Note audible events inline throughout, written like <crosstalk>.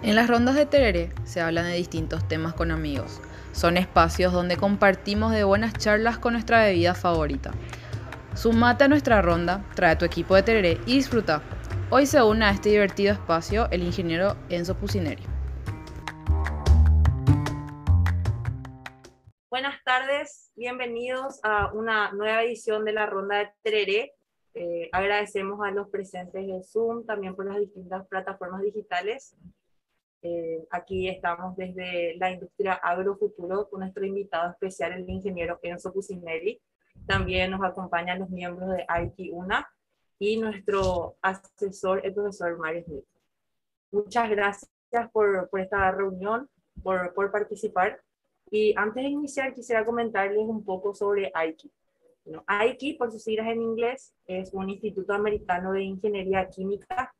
En las rondas de Tereré se hablan de distintos temas con amigos. Son espacios donde compartimos de buenas charlas con nuestra bebida favorita. Sumate a nuestra ronda, trae tu equipo de Tereré y disfruta. Hoy se une a este divertido espacio el ingeniero Enzo Pusineri. Buenas tardes, bienvenidos a una nueva edición de la ronda de Tereré. Eh, agradecemos a los presentes de Zoom, también por las distintas plataformas digitales. Eh, aquí estamos desde la industria agrofuturo con nuestro invitado especial, el ingeniero Enzo Cusinelli. También nos acompañan los miembros de IT UNA y nuestro asesor, el profesor Mario Smith. Muchas gracias por, por esta reunión, por, por, participar. Y antes de iniciar, quisiera comentarles un poco sobre AIKI. Bueno, AIKI, por sus siglas en inglés, es un instituto americano de ingeniería química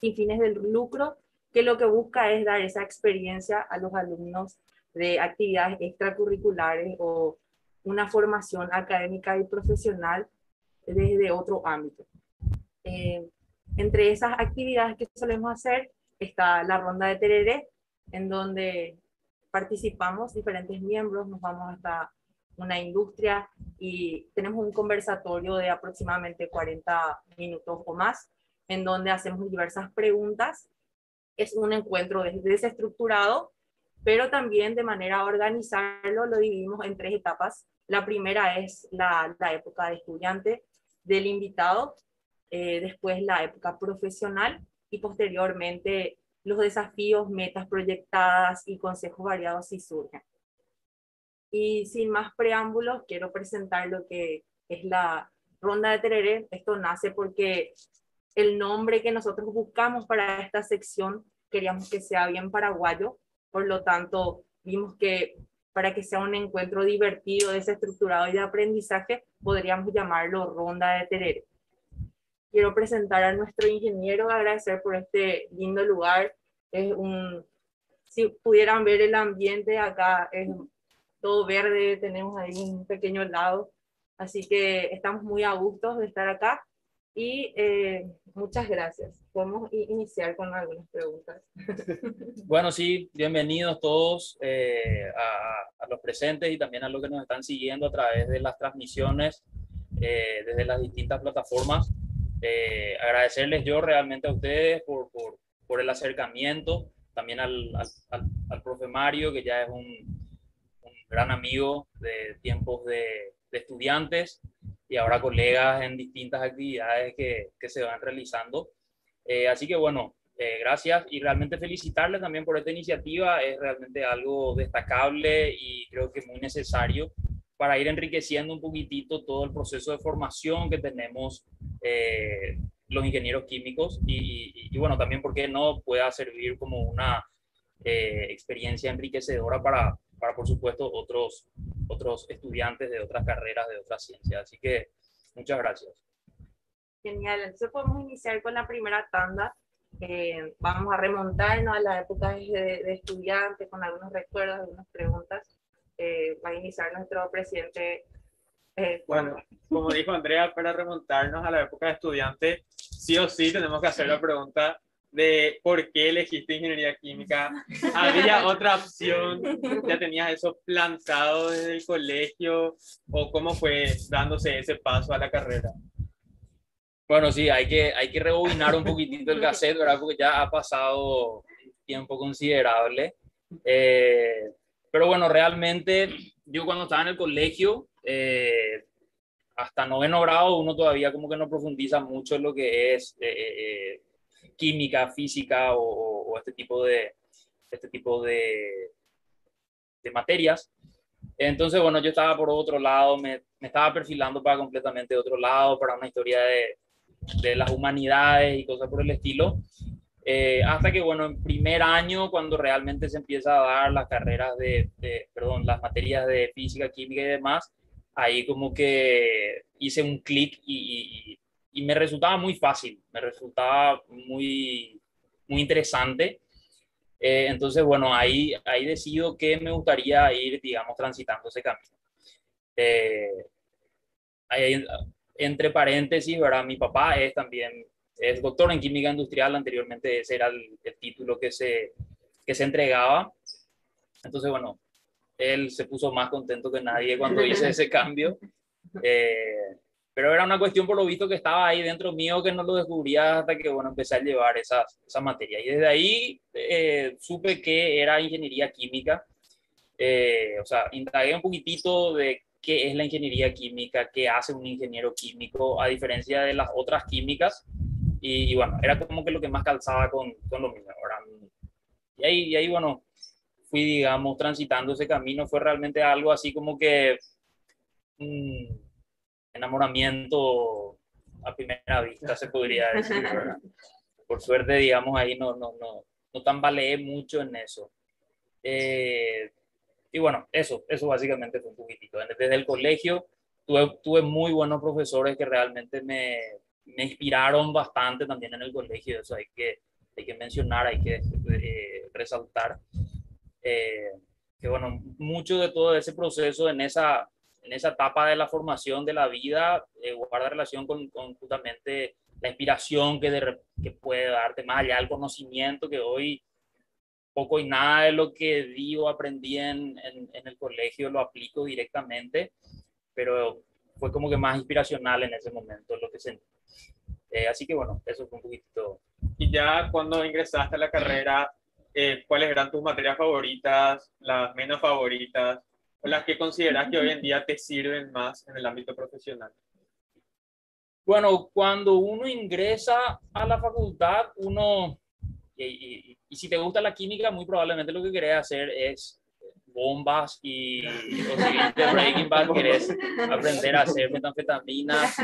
sin fines de lucro que lo que busca es dar esa experiencia a los alumnos de actividades extracurriculares o una formación académica y profesional desde otro ámbito. Eh, entre esas actividades que solemos hacer está la ronda de tereré, en donde participamos diferentes miembros, nos vamos hasta una industria y tenemos un conversatorio de aproximadamente 40 minutos o más, en donde hacemos diversas preguntas es un encuentro desestructurado, pero también de manera organizarlo lo dividimos en tres etapas. La primera es la, la época de estudiante del invitado, eh, después la época profesional y posteriormente los desafíos, metas proyectadas y consejos variados si surgen. Y sin más preámbulos, quiero presentar lo que es la ronda de Tereré. Esto nace porque el nombre que nosotros buscamos para esta sección, queríamos que sea bien paraguayo, por lo tanto, vimos que para que sea un encuentro divertido, desestructurado y de aprendizaje, podríamos llamarlo Ronda de Terere. Quiero presentar a nuestro ingeniero, agradecer por este lindo lugar. Es un, si pudieran ver el ambiente acá, es todo verde, tenemos ahí un pequeño lado, así que estamos muy a gusto de estar acá y eh, muchas gracias. Podemos iniciar con algunas preguntas. <laughs> Bueno, sí, bienvenidos todos eh, a, los presentes y también a los que nos están siguiendo a través de las transmisiones eh, desde las distintas plataformas. agradecerles yo realmente a ustedes por, por, por el acercamiento, también al, al, al, profe Mario, que ya es un, gran amigo de tiempos de estudiantes y ahora colegas en distintas actividades que, que se van realizando. Eh, así que bueno, eh, gracias y realmente felicitarles también por esta iniciativa. Es realmente algo destacable y creo que muy necesario para ir enriqueciendo un poquitito todo el proceso de formación que tenemos eh, los ingenieros químicos y, y, bueno, también porque no pueda servir como una experiencia enriquecedora para, para, por supuesto, otros, otros estudiantes de otras carreras, de otras ciencias. Así que muchas gracias. Genial, entonces podemos iniciar con la primera tanda. Eh, vamos a remontarnos a la época de, de estudiante con algunos recuerdos, algunas preguntas. Eh, va a iniciar nuestro presidente. Eh, bueno, como dijo Andrea, para remontarnos a la época de estudiante, sí o sí tenemos que hacer la pregunta de por qué elegiste ingeniería química. <laughs> ¿Había otra opción? ¿Ya tenías eso plantado desde el colegio? ¿O cómo fue dándose ese paso a la carrera? Bueno, sí, hay que, hay que rebobinar un poquitito el cassette, ¿verdad? Porque ya ha pasado tiempo considerable. Eh, pero bueno, realmente yo cuando estaba en el colegio, eh, hasta noveno grado, uno todavía como que no profundiza mucho en lo que es eh, química, física o, este tipo de, este tipo de, de, materias. Entonces, bueno, yo estaba por otro lado, me, me, estaba perfilando para completamente otro lado, para una historia de, de las humanidades y cosas por el estilo. Eh, hasta que, bueno, en primer año, cuando realmente se empieza a dar las carreras de, de, perdón, las materias de física, química y demás, ahí como que hice un clic y, y, y me resultaba muy fácil, me resultaba muy, muy interesante. Eh, entonces, bueno, ahí, ahí decido que me gustaría ir, digamos, transitando ese camino. Eh, entre paréntesis, ¿verdad? Mi papá es también es doctor en química industrial, anteriormente ese era el, el título que se, que se entregaba. Entonces, bueno, él se puso más contento que nadie cuando hice ese cambio. <laughs> Eh, pero era una cuestión por lo visto que estaba ahí dentro mío que no lo descubría hasta que, bueno, empecé a llevar esas, esa materia. Y desde ahí eh, supe que era ingeniería química. Eh, o sea, indagué un poquitito de qué es la ingeniería química, qué hace un ingeniero químico, a diferencia de las otras químicas. Y, bueno, era como que lo que más calzaba con, con lo mío. Y ahí, y ahí, bueno, fui, digamos, transitando ese camino. Fue realmente algo así como que un enamoramiento a primera vista, se podría <laughs> decir. Por suerte, digamos, ahí no, no, no, no tambaleé mucho en eso. Eh, y bueno, eso, eso básicamente fue un poquitito. Desde el colegio tuve, tuve muy buenos profesores que realmente me, me inspiraron bastante también en el colegio. Eso hay que, hay que mencionar, hay que eh, resaltar. Eh, que bueno, mucho de todo ese proceso en esa, en esa etapa de la formación de la vida eh, guarda relación con, con, justamente la inspiración que, de, que puede darte más allá del conocimiento que hoy poco y nada de lo que digo, aprendí en, el colegio, lo aplico directamente, pero fue como que más inspiracional en ese momento lo que sentí. Eh, así que bueno, eso fue un poquito. Y ya cuando ingresaste a la carrera, eh, ¿cuáles eran tus materias favoritas, las menos favoritas, las que consideras que hoy en día te sirven más en el ámbito profesional? Bueno, cuando uno ingresa a la facultad, uno y, y, si te gusta la química, muy probablemente lo que querés hacer es bombas y, o si de Breaking Bad querés aprender a hacer metanfetaminas,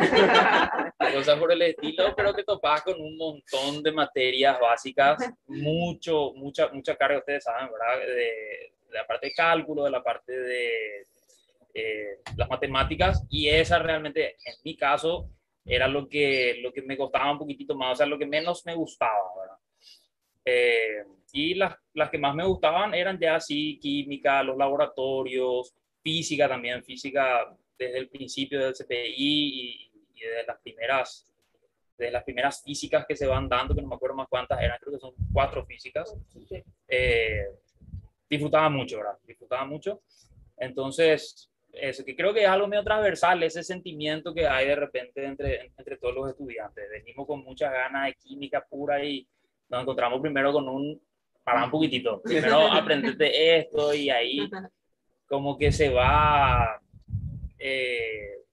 cosas por el estilo, pero te topas con un montón de materias básicas, mucho, mucha, mucha carga, ustedes saben, ¿verdad? De, de la parte de cálculo, de la parte de eh, las matemáticas, y esa realmente, en mi caso, era lo que, lo que me costaba un poquitito más, o sea, lo que menos me gustaba, ¿verdad? Eh, y las, las, que más me gustaban eran ya así química, los laboratorios, física también, física desde el principio del CPI y, y desde las primeras de las primeras físicas que se van dando, que no me acuerdo más cuántas eran, creo que son cuatro físicas. Eh, disfrutaba mucho, ¿verdad? Disfrutaba mucho. Entonces, eso que creo que es algo medio transversal, ese sentimiento que hay de repente entre, entre todos los estudiantes. Venimos con muchas ganas de química pura y nos encontramos primero con un, para un poquitito, primero <laughs> aprendete esto y ahí como que se va eh,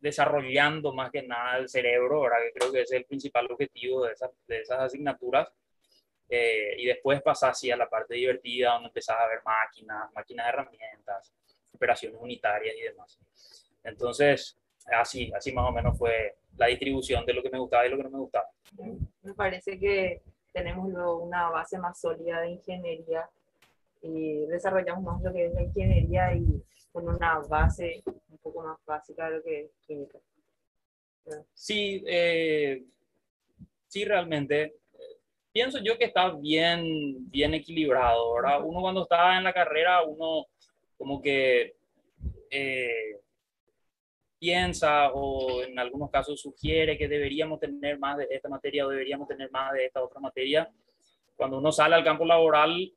desarrollando más que nada el cerebro, ¿verdad? que creo que es el principal objetivo de esas, de esas asignaturas. Eh, y después pasar así a la parte divertida, donde empezás a ver máquinas, máquinas de herramientas, operaciones unitarias y demás. Entonces, así, así más o menos fue la distribución de lo que me gustaba y lo que no me gustaba. Me parece que tenemos luego una base más sólida de ingeniería y desarrollamos más lo que es la ingeniería y con una base un poco más básica de lo que es química. Sí, eh, sí, realmente. Pienso yo que está bien, bien equilibrado, ¿verdad? Uno cuando está en la carrera, uno como que eh, piensa o en algunos casos sugiere que deberíamos tener más de esta materia o deberíamos tener más de esta otra materia. Cuando uno sale al campo laboral,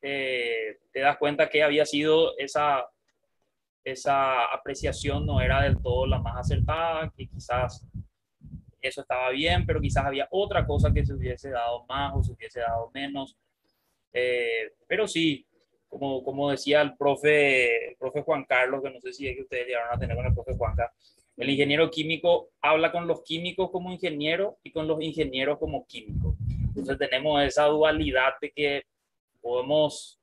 eh, te das cuenta que había sido esa, esa apreciación no era del todo la más acertada, que quizás eso estaba bien, pero quizás había otra cosa que se hubiese dado más o se hubiese dado menos. Eh, pero sí, como, como decía el profe, el profe Juan Carlos, que no sé si es que ustedes llegaron a tener con el profe Juanca, el ingeniero químico habla con los químicos como ingeniero y con los ingenieros como químicos. Entonces tenemos esa dualidad de que podemos,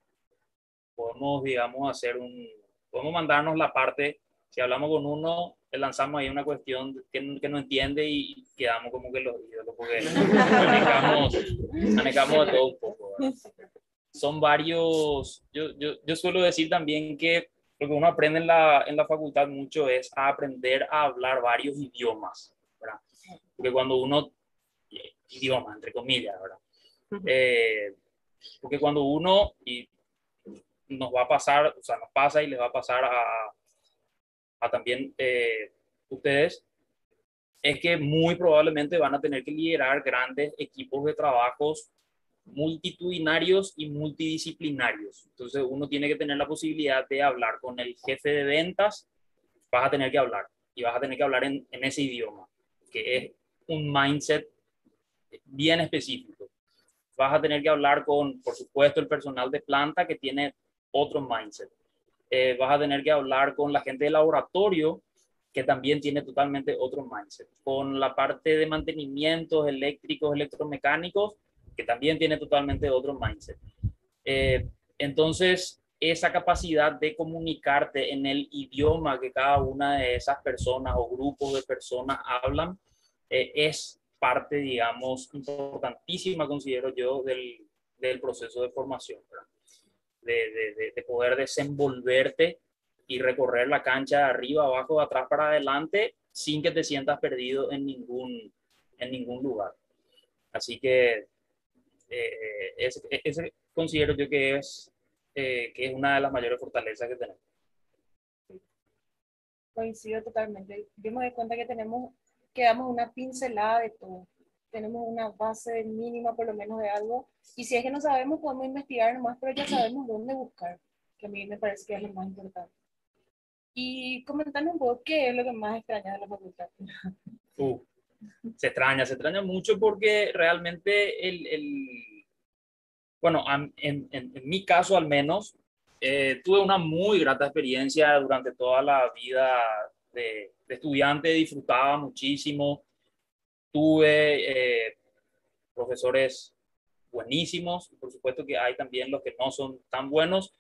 podemos digamos, hacer un, podemos mandarnos la parte, si hablamos con uno, le lanzamos ahí una cuestión que, que no entiende y quedamos como que los ídolos, porque <laughs> manejamos, manejamos de todo un poco. ¿verdad? son varios, yo, yo, yo, suelo decir también que lo que uno aprende en la, en la facultad mucho es a aprender a hablar varios idiomas, ¿verdad? Porque cuando uno, idioma, entre comillas, ¿verdad? Eh, porque cuando uno, y nos va a pasar, o sea, nos pasa y les va a pasar a, a también eh, ustedes, es que muy probablemente van a tener que liderar grandes equipos de trabajos multitudinarios y multidisciplinarios. Entonces uno tiene que tener la posibilidad de hablar con el jefe de ventas, vas a tener que hablar y vas a tener que hablar en, en ese idioma, que es un mindset bien específico. Vas a tener que hablar con, por supuesto, el personal de planta que tiene otro mindset. Eh, vas a tener que hablar con la gente de laboratorio que también tiene totalmente otro mindset. Con la parte de mantenimientos eléctricos, electromecánicos, que también tiene totalmente otro mindset. Eh, entonces, esa capacidad de comunicarte en el idioma que cada una de esas personas o grupos de personas hablan eh, es parte, digamos, importantísima, considero yo, del, del proceso de formación, de, de, de, poder desenvolverte y recorrer la cancha de arriba, abajo, de atrás para adelante, sin que te sientas perdido en ningún, en ningún lugar. Así que eh, ese, ese, considero yo que es, eh, que es una de las mayores fortalezas que tenemos. Coincido totalmente. Yo me doy cuenta que tenemos, que damos una pincelada de todo. Tenemos una base mínima por lo menos de algo. Y si es que no sabemos, podemos investigar nomás, pero ya sabemos dónde buscar, que a mí me parece que es lo más importante. Y comentarnos un poco qué es lo que más extraña de la facultad. Uh, se extraña, se extraña mucho porque realmente el, el bueno, en, en, en, mi caso al menos, eh, tuve una muy grata experiencia durante toda la vida de, de estudiante, disfrutaba muchísimo, tuve eh, profesores buenísimos, por supuesto que hay también los que no son tan buenos,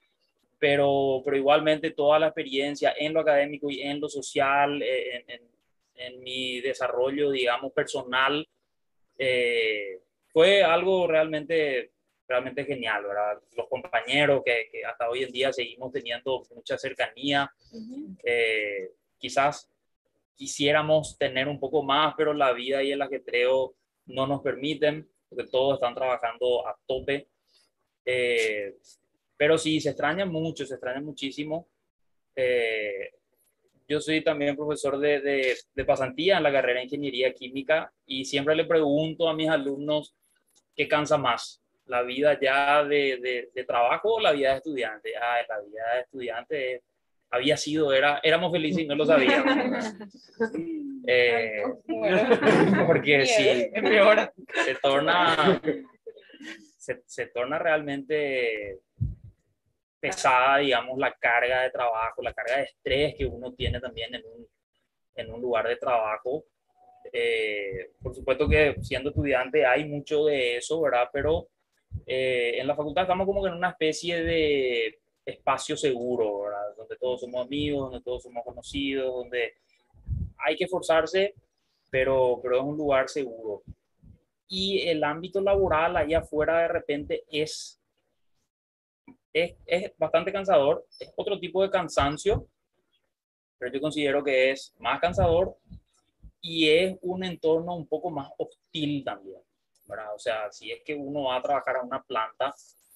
pero, pero igualmente toda la experiencia en lo académico y en lo social, eh, en, en, en mi desarrollo, digamos, personal, eh, fue algo realmente, realmente genial, ¿verdad? Los compañeros que, que, hasta hoy en día seguimos teniendo mucha cercanía, uh -huh. eh, quizás quisiéramos tener un poco más, pero la vida y el ajetreo no nos permiten, porque todos están trabajando a tope. Eh, pero sí, se extraña mucho, se extraña muchísimo. Eh, yo soy también profesor de, de, de, pasantía en la carrera de Ingeniería Química y siempre le pregunto a mis alumnos qué cansa más, la vida ya de, de trabajo o la vida de estudiante. Ah, la vida de estudiante había sido, era, éramos felices y no lo sabíamos. <laughs> eh, <laughs> porque <laughs> sí, se torna, se, se torna realmente pesada, digamos, la carga de trabajo, la carga de estrés que uno tiene también en un, en un lugar de trabajo. Eh, por supuesto que siendo estudiante hay mucho de eso, ¿verdad? Pero eh, en la facultad estamos como que en una especie de espacio seguro, ¿verdad? Donde todos somos amigos, donde todos somos conocidos, donde hay que esforzarse, pero, pero es un lugar seguro. Y el ámbito laboral allá afuera de repente es es, es, bastante cansador, es otro tipo de cansancio, pero yo considero que es más cansador y es un entorno un poco más hostil también, ¿verdad? O sea, si es que uno va a trabajar a una planta,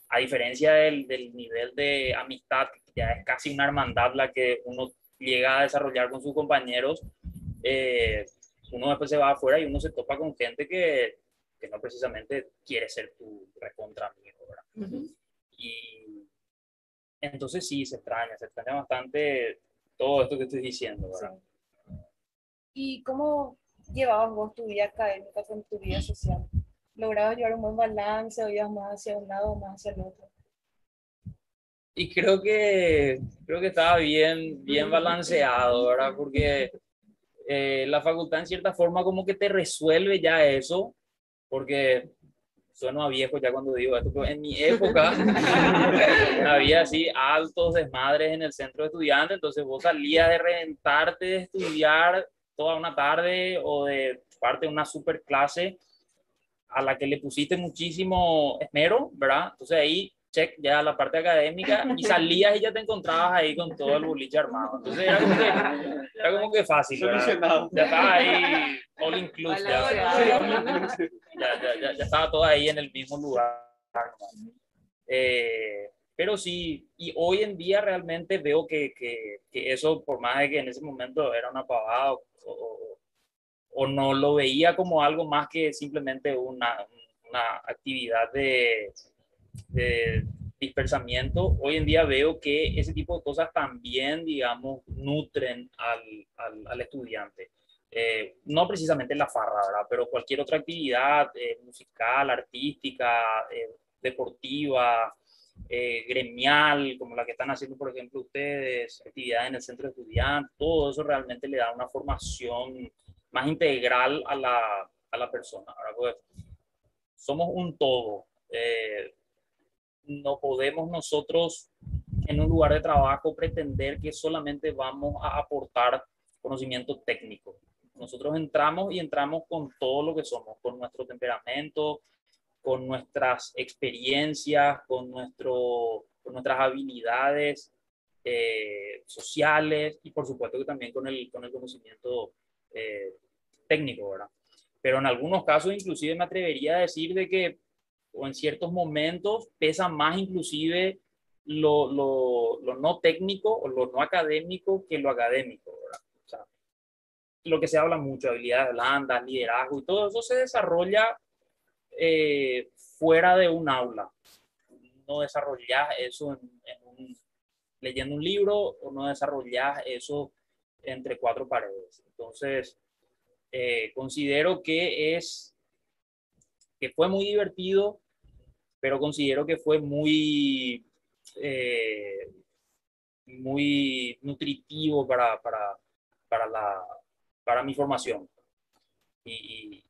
a diferencia del, del nivel de amistad, que ya es casi una hermandad la que uno llega a desarrollar con sus compañeros, eh, uno después se va afuera y uno se topa con gente que, que no precisamente quiere ser tu recontra amigo. Uh -huh. Y entonces sí, se extraña, se extraña bastante todo esto que estoy diciendo, ¿verdad? Sí. ¿Y cómo llevabas vos tu vida académica con tu vida social? ¿Lograbas llevar un buen balance o ibas más hacia un lado o más hacia el otro? Y creo que, creo que estaba bien, bien balanceado, ¿verdad? Porque eh, la facultad en cierta forma como que te resuelve ya eso, porque sueno a viejo ya cuando digo esto, pero en mi época <laughs> había así altos desmadres en el centro de estudiantes, entonces vos salías de reventarte de estudiar toda una tarde o de parte de una super clase a la que le pusiste muchísimo esmero, ¿verdad? Entonces ahí check ya la parte académica y <laughs> salías y ya te encontrabas ahí con todo el boliche armado. Entonces era como que, era como que fácil. ¿verdad? Ya estaba ahí all inclusive. Ya, ya, ya, ya, estaba todo ahí en el mismo lugar. Eh, pero sí, y hoy en día realmente veo que, que, que, eso, por más de que en ese momento era una pavada o, o, o no lo veía como algo más que simplemente una, una actividad de, de dispersamiento, hoy en día veo que ese tipo de cosas también, digamos, nutren al, al, al estudiante. Eh, no precisamente la farra, ¿verdad? Pero cualquier otra actividad eh, musical, artística, eh, deportiva, gremial, como la que están haciendo, por ejemplo, ustedes, actividades en el centro de estudiantes, todo eso realmente le da una formación más integral a la, a la persona. Pues, somos un todo. no podemos nosotros en un lugar de trabajo pretender que solamente vamos a aportar conocimiento técnico nosotros entramos y entramos con todo lo que somos, con nuestro temperamento, con nuestras experiencias, con, nuestro, con nuestras habilidades eh, sociales y por supuesto que también con el, con el conocimiento eh, técnico, ¿verdad? Pero en algunos casos inclusive me atrevería a decir de que o en ciertos momentos pesa más inclusive lo, lo, lo no técnico o lo no académico que lo académico, ¿verdad? lo que se habla mucho, habilidades blandas, liderazgo y todo eso se desarrolla eh, fuera de un aula. No desarrollas eso en, leyendo un libro o no desarrollas eso entre cuatro paredes. Entonces, eh, considero que es, que fue muy divertido, pero considero que fue muy, eh, muy nutritivo para, para, para la, para mi formación. Y,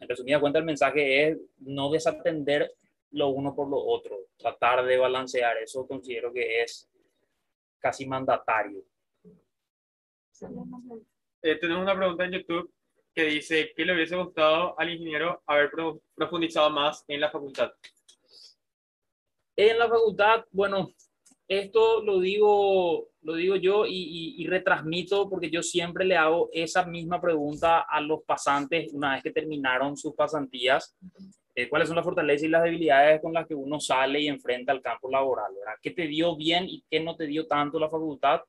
en resumida cuenta, el mensaje es no desatender lo uno por lo otro, tratar de balancear. Eso considero que es casi mandatario. Eh, tenemos una pregunta en YouTube que dice, ¿qué le hubiese gustado al ingeniero haber profundizado más en la facultad? En la facultad, bueno, esto lo digo, lo digo yo y, retransmito porque yo siempre le hago esa misma pregunta a los pasantes una vez que terminaron sus pasantías. Eh, ¿Cuáles son las fortalezas y las debilidades con las que uno sale y enfrenta al campo laboral? ¿verdad? ¿Qué te dio bien y qué no te dio tanto la facultad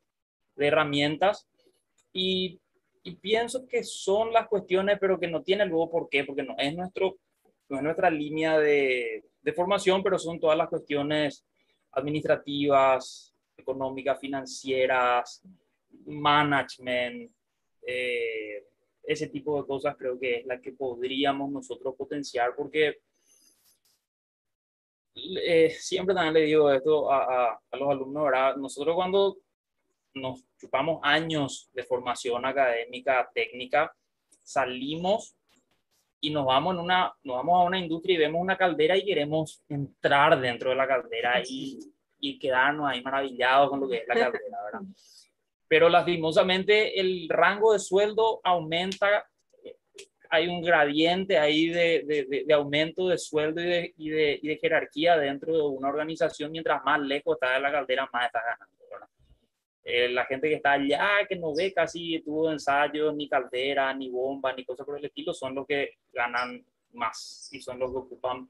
de herramientas? Y, y pienso que son las cuestiones, pero que no tiene luego por qué, porque no es, nuestro, no es nuestra línea de, de formación, pero son todas las cuestiones administrativas, económicas, financieras, management, eh, ese tipo de cosas creo que es la que podríamos nosotros potenciar porque eh, siempre también le digo esto a, a, los alumnos, ¿verdad? Nosotros cuando nos chupamos años de formación académica, técnica, salimos y nos vamos, en una, nos vamos a una industria y vemos una caldera y queremos entrar dentro de la caldera y, y quedarnos ahí maravillados con lo que es la caldera, ¿verdad? Pero lastimosamente el rango de sueldo aumenta, hay un gradiente ahí de, de, de aumento de sueldo y de, y, y de, jerarquía dentro de una organización, mientras más lejos está de la caldera, más está ganando. Eh, la gente que está allá, que no ve casi tuvo ensayos, ni caldera, ni bomba, ni cosas por el estilo, son los que ganan más y son los que ocupan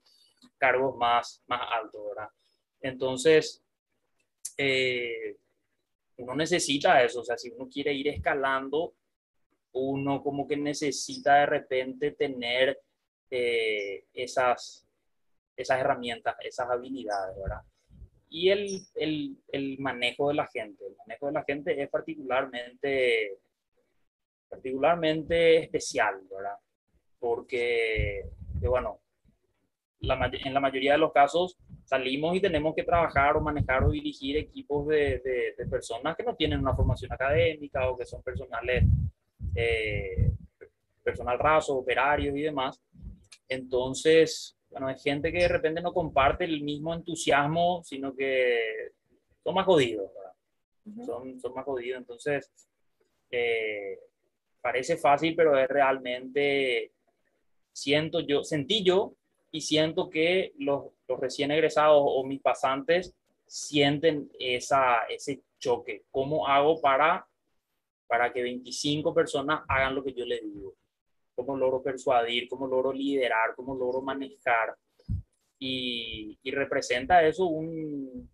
cargos más, más altos, ¿verdad? Entonces, eh, uno necesita eso, o sea, si uno quiere ir escalando, uno como que necesita de repente tener eh, esas, esas herramientas, esas habilidades, ¿verdad? Y el, el, el, manejo de la gente. El manejo de la gente es particularmente, particularmente especial, ¿verdad? Porque, bueno, la, en la mayoría de los casos salimos y tenemos que trabajar o manejar o dirigir equipos de, de, personas que no tienen una formación académica o que son personales, eh, personal raso, operarios y demás. Entonces, bueno, hay gente que de repente no comparte el mismo entusiasmo, sino que son más jodidos, son, son, más jodidos. Entonces, eh, parece fácil, pero es realmente, siento yo, sentí yo y siento que los, los recién egresados o mis pasantes sienten esa, ese choque. ¿Cómo hago para, para que 25 personas hagan lo que yo les digo? Cómo logro persuadir, cómo logro liderar, cómo logro manejar. Y, representa eso un,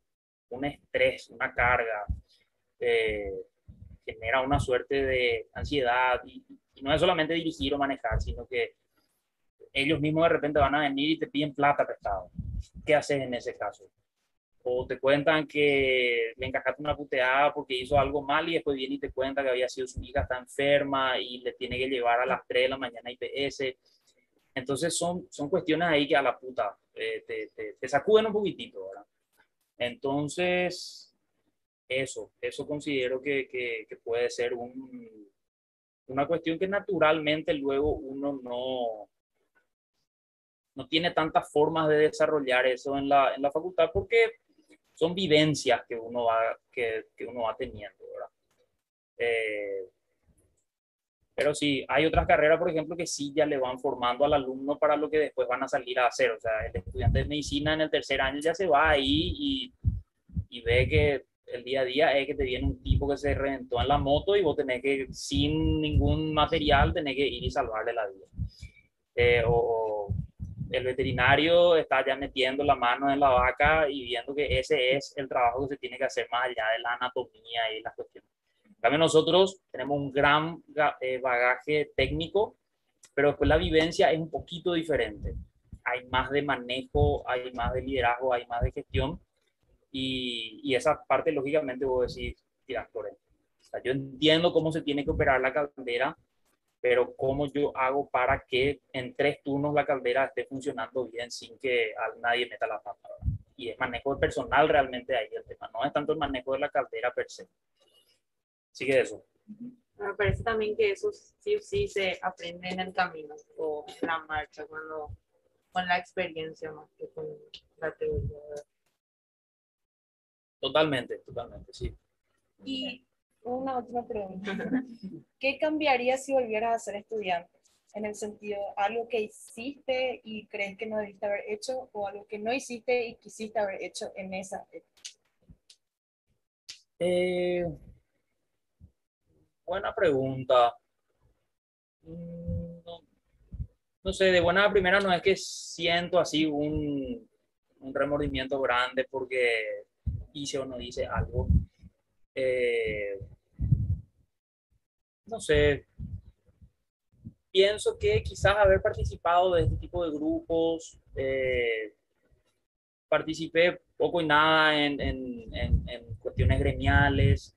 un, estrés, una carga, eh, genera una suerte de ansiedad y, y no es solamente dirigir o manejar, sino que ellos mismos de repente van a venir y te piden plata prestado. ¿Qué haces en ese caso? O te cuentan que le encajaste una puteada porque hizo algo mal y después viene y te cuenta que había sido su hija está enferma y le tiene que llevar a las 3 de la mañana IPS. Entonces son, son cuestiones ahí que a la puta eh, te, te, sacuden un poquitito, ¿verdad? Entonces, eso, eso considero que, que, que puede ser un, una cuestión que naturalmente luego uno no, no tiene tantas formas de desarrollar eso en la, en la facultad porque son vivencias que uno va, que, que uno va teniendo, ¿verdad? Eh, pero sí, hay otras carreras, por ejemplo, que sí ya le van formando al alumno para lo que después van a salir a hacer. O sea, el estudiante de medicina en el tercer año ya se va ahí y, y ve que el día a día es que te viene un tipo que se reventó en la moto y vos tenés que, sin ningún material, tenés que ir y salvarle la vida. Eh, o, el veterinario está ya metiendo la mano en la vaca y viendo que ese es el trabajo que se tiene que hacer más allá de la anatomía y las cuestiones. También nosotros tenemos un gran eh, bagaje técnico, pero después la vivencia es un poquito diferente. Hay más de manejo, hay más de liderazgo, hay más de gestión y, y esa parte lógicamente vos decís, tiras por él. yo entiendo cómo se tiene que operar la caldera, pero cómo yo hago para que en tres turnos la caldera esté funcionando bien sin que nadie meta la pata. Y es manejo de personal realmente ahí el tema, no es tanto el manejo de la caldera per se. Sigue eso. Me parece también que eso sí o sí se aprende en el camino o en la marcha, cuando, con la experiencia más que con la teoría. Totalmente, totalmente, sí. Y una última pregunta. <laughs> ¿Qué cambiaría si volvieras a ser estudiante? En el sentido, algo que hiciste y crees que no debiste haber hecho o algo que no hiciste y quisiste haber hecho en esa eh, buena pregunta. Mm, no, no, sé, de buena primera no es que siento así un, un remordimiento grande porque hice o no hice algo. Eh, no sé, pienso que quizás haber participado de este tipo de grupos, eh, participé poco y nada en, en, en, cuestiones gremiales,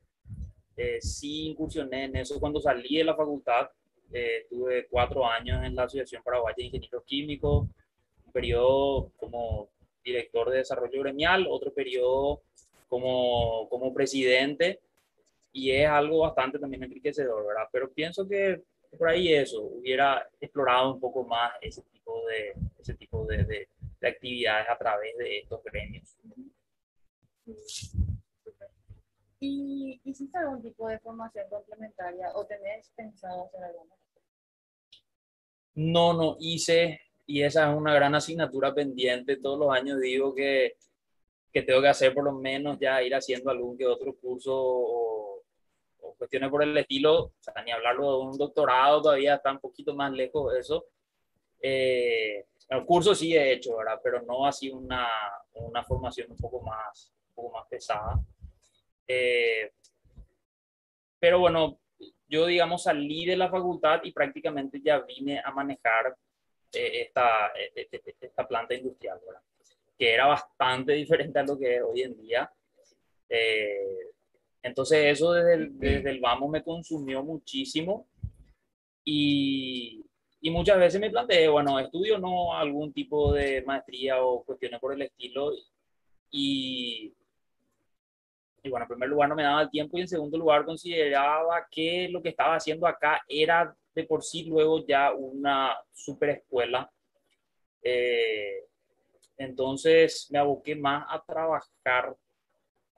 eh, sí incursioné en eso. Cuando salí de la facultad, eh, tuve cuatro años en la Asociación Paraguaya de Ingenieros Químicos, un periodo como director de desarrollo gremial, otro periodo como, como presidente y es algo bastante también enriquecedor, ¿verdad? Pero pienso que por ahí eso, hubiera explorado un poco más ese tipo de, ese tipo de, de, actividades a través de estos gremios. ¿Y hiciste algún tipo de formación complementaria o tenés pensado hacer alguna? No, no hice, y esa es una gran asignatura pendiente. Todos los años digo que, que tengo que hacer por lo menos ya ir haciendo algún que otro curso o, cuestiones por el estilo, o sea, ni hablarlo de un doctorado todavía está un poquito más lejos de eso. Eh, el curso sí he hecho, ¿verdad? Pero no así una, una formación un poco más, un poco más pesada. Eh, pero bueno, yo digamos salí de la facultad y prácticamente ya vine a manejar eh, esta, esta planta industrial, ¿verdad? que era bastante <laughs> diferente a lo que es hoy en día. Eh, entonces eso desde el, desde el, vamos me consumió muchísimo y, y, muchas veces me planteé, bueno, estudio no algún tipo de maestría o cuestiones por el estilo y, y bueno, en primer lugar no me daba el tiempo y en segundo lugar consideraba que lo que estaba haciendo acá era de por sí luego ya una super escuela. Eh, entonces me aboqué más a trabajar,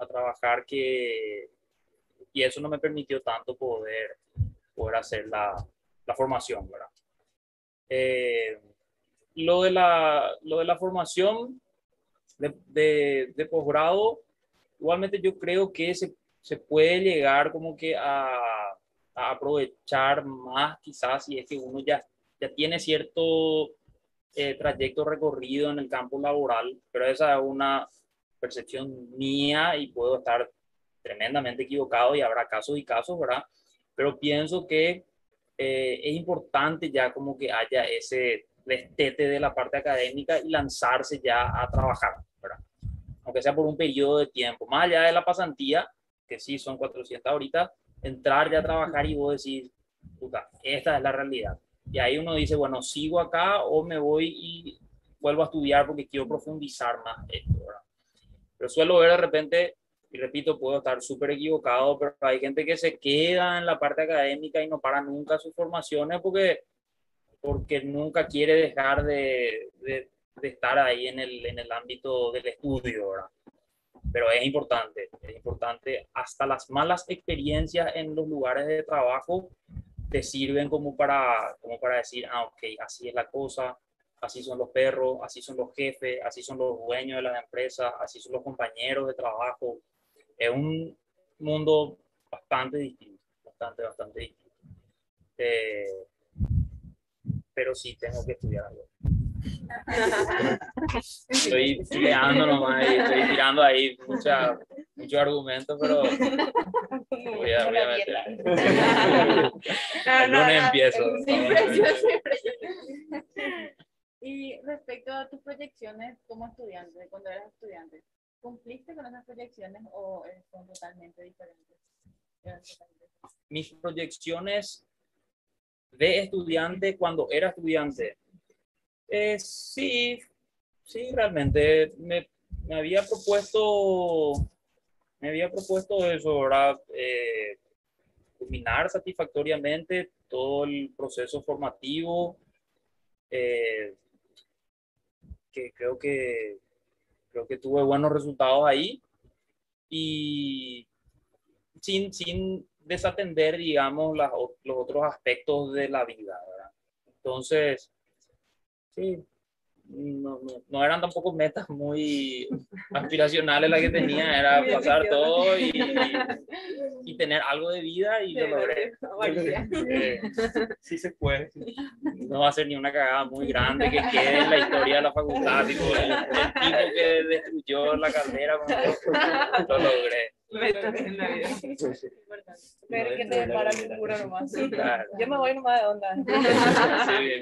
a trabajar que, y eso no me permitió tanto poder, poder hacer la, la formación, ¿verdad? Eh, lo, de la, lo de la formación de, de, de posgrado, igualmente yo creo que se, se puede llegar como que a, a, aprovechar más quizás si es que uno ya, ya tiene cierto eh, trayecto recorrido en el campo laboral, pero esa es una percepción mía y puedo estar tremendamente equivocado y habrá casos y casos, ¿verdad? Pero pienso que eh, es importante ya como que haya ese destete de la parte académica y lanzarse ya a trabajar, ¿verdad? aunque sea por un periodo de tiempo, más allá de la pasantía, que sí son 400 ahorita, entrar ya a trabajar y vos decís, puta, esta es la realidad. Y ahí uno dice, bueno, sigo acá o me voy y vuelvo a estudiar porque quiero profundizar más esto, ¿verdad? Pero suelo ver de repente, y repito, puedo estar súper equivocado, pero hay gente que se queda en la parte académica y no para nunca sus formaciones porque, porque nunca quiere dejar de, de, de estar ahí en el, en el ámbito del estudio, ¿verdad? Pero es importante, es importante, hasta las malas experiencias en los lugares de trabajo te sirven como para, como para decir, ah, ok, así es la cosa, así son los perros, así son los jefes, así son los dueños de las empresas, así son los compañeros de trabajo. Es un mundo bastante distinto, bastante, bastante distinto. Eh, pero sí tengo que estudiar algo. Estoy creando nomás y estoy tirando ahí mucha, mucho argumento, pero voy a, voy a meter. El lunes empiezo. Y respecto a tus proyecciones como estudiante, cuando eras estudiante, ¿cumpliste con esas proyecciones o son totalmente diferentes? Mis proyecciones de estudiante cuando era estudiante eh, sí, sí, realmente me, me, había propuesto, me había propuesto eso, ¿verdad? Eh, culminar satisfactoriamente todo el proceso formativo, eh, que creo que creo que tuve buenos resultados ahí y sin, sin desatender, digamos, las, los otros aspectos de la vida. Entonces, sí, no, no, no, eran tampoco metas muy aspiracionales las que tenía, era pasar todo y, <laughs> y, tener algo de vida y lo logré. Eh, sí se puede. No va a ser ni una cagada muy grande que quede en la historia de la facultad, tipo, el, el tipo que destruyó la caldera, lo logré. en la vida. Ver que te para mi pura nomás. Yo me voy nomás de onda. Sí,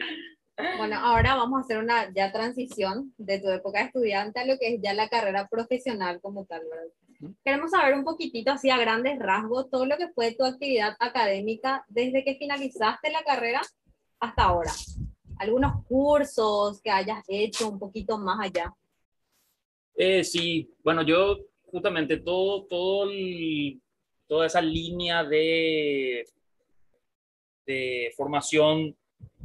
bueno, ahora vamos a hacer una ya transición de tu época de estudiante a lo que es ya la carrera profesional como tal, ¿verdad? Queremos saber un poquitito, así a grandes rasgos, todo lo que fue tu actividad académica desde que finalizaste la carrera hasta ahora. Algunos cursos que hayas hecho un poquito más allá. Eh, sí, bueno, yo justamente todo, todo el, toda esa línea de, de formación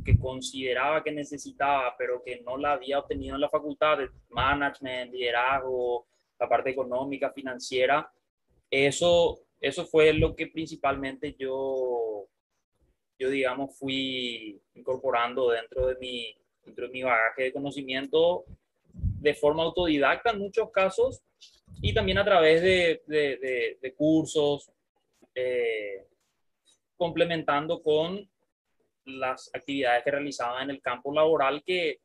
que consideraba que necesitaba, pero que no la había obtenido en la facultad de management, liderazgo, la parte económica, financiera, eso, eso fue lo que principalmente yo, yo digamos, fui incorporando dentro de mi, dentro de mi bagaje de conocimiento de forma autodidacta en muchos casos y también a través de, de, de, cursos, eh, complementando con las actividades que realizaba en el campo laboral que,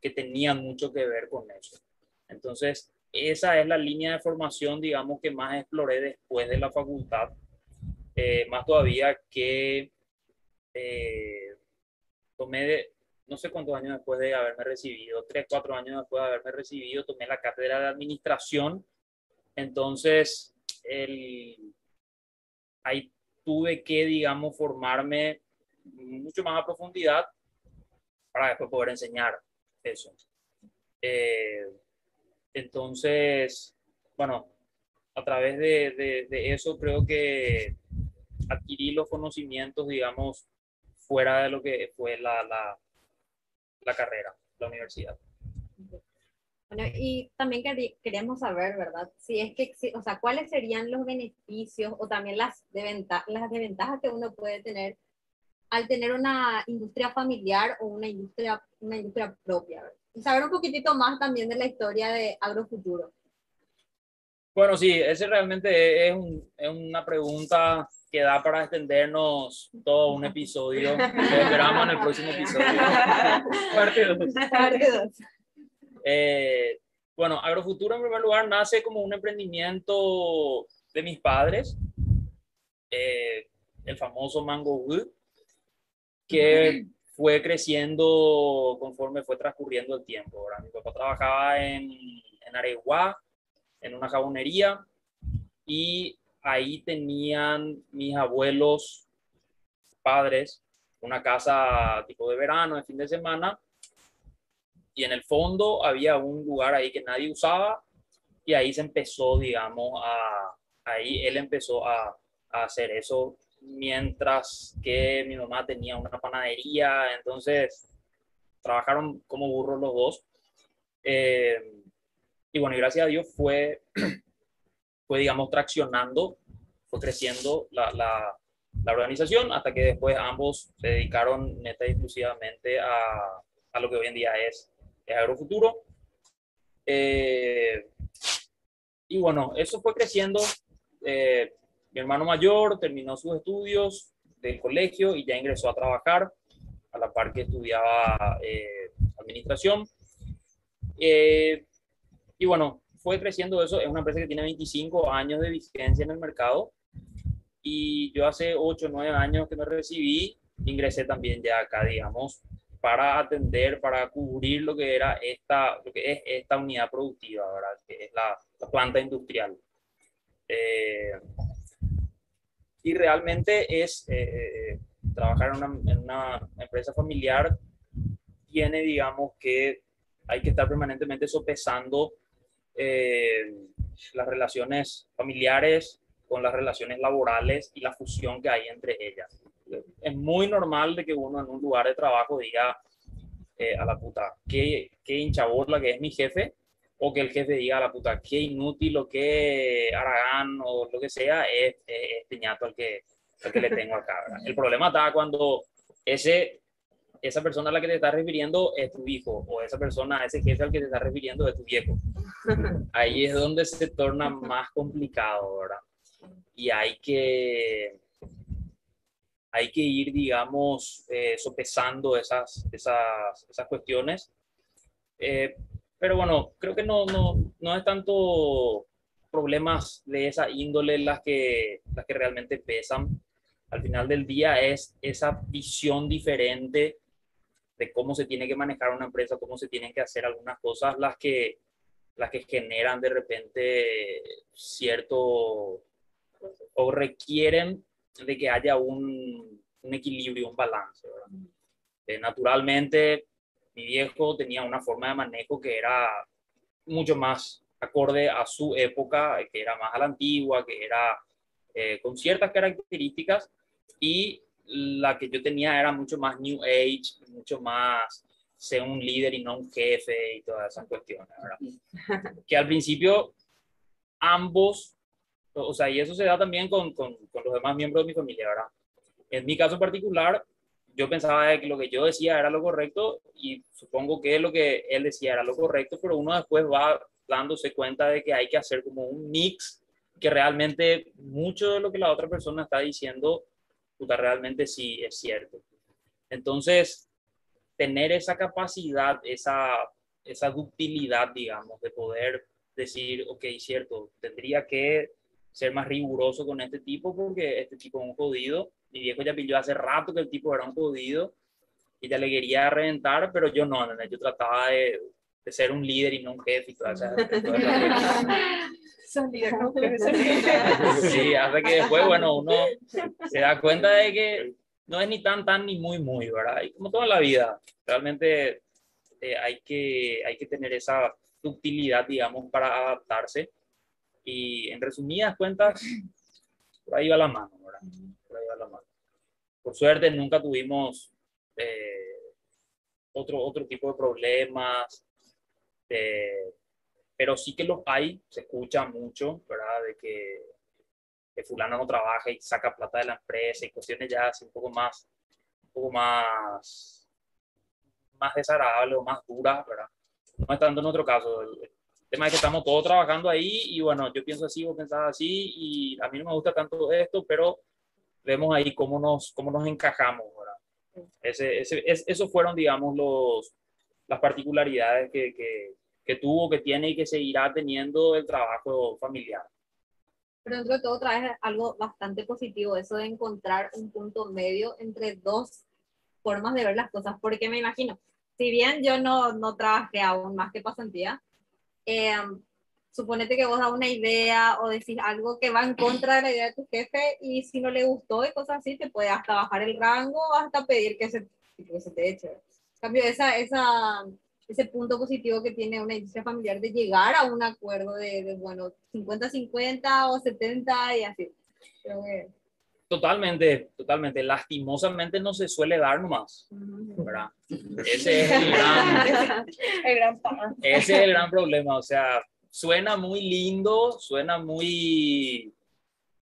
que tenían mucho que ver con eso. Entonces, esa es la línea de formación, digamos, que más exploré después de la facultad, eh, más todavía que eh, tomé, de, no sé cuántos años después de haberme recibido, tres, cuatro años después de haberme recibido, tomé la cátedra de administración. Entonces, el, ahí tuve que, digamos, formarme mucho más a profundidad para después poder enseñar eso. Eh, entonces, bueno, a través de, de, eso creo que adquirí los conocimientos, digamos, fuera de lo que fue la, la, la carrera, la universidad. Bueno, y también queremos saber, ¿verdad? Si es que, o sea, cuáles serían los beneficios o también las, las desventajas que uno puede tener al tener una industria familiar o una industria, una industria propia. Y saber un poquitito más también de la historia de Agrofuturo. Bueno, sí, ese realmente es, un, es una pregunta que da para extendernos todo un episodio. <laughs> Lo esperamos en el próximo episodio. <laughs> Parte 2. Parte 2. Eh, bueno, Agrofuturo en primer lugar nace como un emprendimiento de mis padres, eh, el famoso Mango Wood, que fue creciendo conforme fue transcurriendo el tiempo. ¿verdad? Mi papá trabajaba en, en Areguá, en una jabonería, y ahí tenían mis abuelos, padres, una casa tipo de verano, de fin de semana, y en el fondo había un lugar ahí que nadie usaba, y ahí se empezó, digamos, a, ahí él empezó a, a hacer eso mientras que mi mamá tenía una panadería, entonces trabajaron como burros los dos. Eh, y bueno, y gracias a Dios fue, <clears throat> fue, digamos, traccionando, fue creciendo la, la, la organización hasta que después ambos se dedicaron neta y exclusivamente a, a lo que hoy en día es, es Agrofuturo. Eh, y bueno, eso fue creciendo. Eh, mi hermano mayor terminó sus estudios del colegio y ya ingresó a trabajar a la par que estudiaba eh, administración. Eh, y bueno, fue creciendo eso. Es una empresa que tiene 25 años de vigencia en el mercado. Y yo hace 8 o 9 años que me recibí, ingresé también ya acá, digamos, para atender, para cubrir lo que era esta, lo que es esta unidad productiva, ¿verdad? Que es la, la planta industrial. Eh, y realmente es eh, trabajar en una, en una, empresa familiar tiene, digamos, que hay que estar permanentemente sopesando eh, las relaciones familiares con las relaciones laborales y la fusión que hay entre ellas. Es muy normal de que uno en un lugar de trabajo diga eh, a la puta, qué, qué que es mi jefe, o que el jefe diga la puta, qué inútil o qué aragán o lo que sea, es, este ñato al que, al que le tengo acá. ¿verdad? El problema está cuando ese, esa persona a la que te estás refiriendo es tu hijo, o esa persona, ese jefe al que te estás refiriendo es tu viejo. Ahí es donde se torna más complicado, ¿verdad? Y hay que, hay que ir, digamos, eh, sopesando esas, esas, esas cuestiones. Eh, pero bueno, creo que no, no, no es tanto problemas de esa índole las que, las que realmente pesan. Al final del día es esa visión diferente de cómo se tiene que manejar una empresa, cómo se tienen que hacer algunas cosas, las que, las que generan de repente cierto o requieren de que haya un, un equilibrio, un balance. Eh, naturalmente, mi viejo tenía una forma de manejo que era mucho más acorde a su época, que era más a la antigua, que era eh, con ciertas características, y la que yo tenía era mucho más New Age, mucho más ser un líder y no un jefe y todas esas cuestiones, ¿verdad? <laughs> que al principio ambos, o sea, y eso se da también con, con, con los demás miembros de mi familia, ¿verdad? En mi caso particular, yo pensaba que lo que yo decía era lo correcto y supongo que lo que él decía era lo correcto, pero uno después va dándose cuenta de que hay que hacer como un mix que realmente mucho de lo que la otra persona está diciendo, puta, realmente sí es cierto. Entonces, tener esa capacidad, esa, esa ductilidad, digamos, de poder decir, ok, cierto, tendría que ser más riguroso con este tipo porque este tipo es un jodido mi viejo ya pilló hace rato que el tipo era un jodido y ya le quería reventar, pero yo no, no yo trataba de, de, ser un líder y no un jefe y toda esa, toda esa <laughs> Son líderes, ¿no? Sí, hasta que después, bueno, uno se da cuenta de que no es ni tan, tan, ni muy, muy, ¿verdad? Y como toda la vida, realmente eh, hay, que, hay que tener esa utilidad, digamos, para adaptarse. Y en resumidas cuentas, por ahí va la mano, ¿verdad? La mano. Por suerte nunca tuvimos eh, otro, otro tipo de problemas, eh, pero sí que los hay, se escucha mucho, ¿verdad? De que, que fulano no trabaja y saca plata de la empresa y cuestiones ya así un poco más, un poco más, más desagradables o más duras, ¿verdad? No es tanto en nuestro caso. El tema es que estamos todos trabajando ahí y bueno, yo pienso así, vos pensás así y a mí no me gusta tanto esto, pero vemos ahí cómo nos, cómo nos encajamos. Ese, ese, es, esos fueron, digamos, los, las particularidades que, que, que, tuvo, que tiene y que seguirá teniendo el trabajo familiar. Pero dentro de todo trae algo bastante positivo, eso de encontrar un punto medio entre dos formas de ver las cosas, porque me imagino, si bien yo no, no trabajé aún más que pasantía, eh, suponete que vos das una idea o decís algo que va en contra de la idea de tu jefe y si no le gustó y cosas así, te puede hasta bajar el rango o hasta pedir que se, que se te eche. En cambio, esa, esa, ese punto positivo que tiene una industria familiar de llegar a un acuerdo de, de bueno, 50-50 o 70 y así. Creo que... Totalmente, totalmente. Lastimosamente no se suele dar nomás, ¿verdad? Ese es el gran, <laughs> El gran ese es el gran problema. O sea, suena muy lindo, suena muy,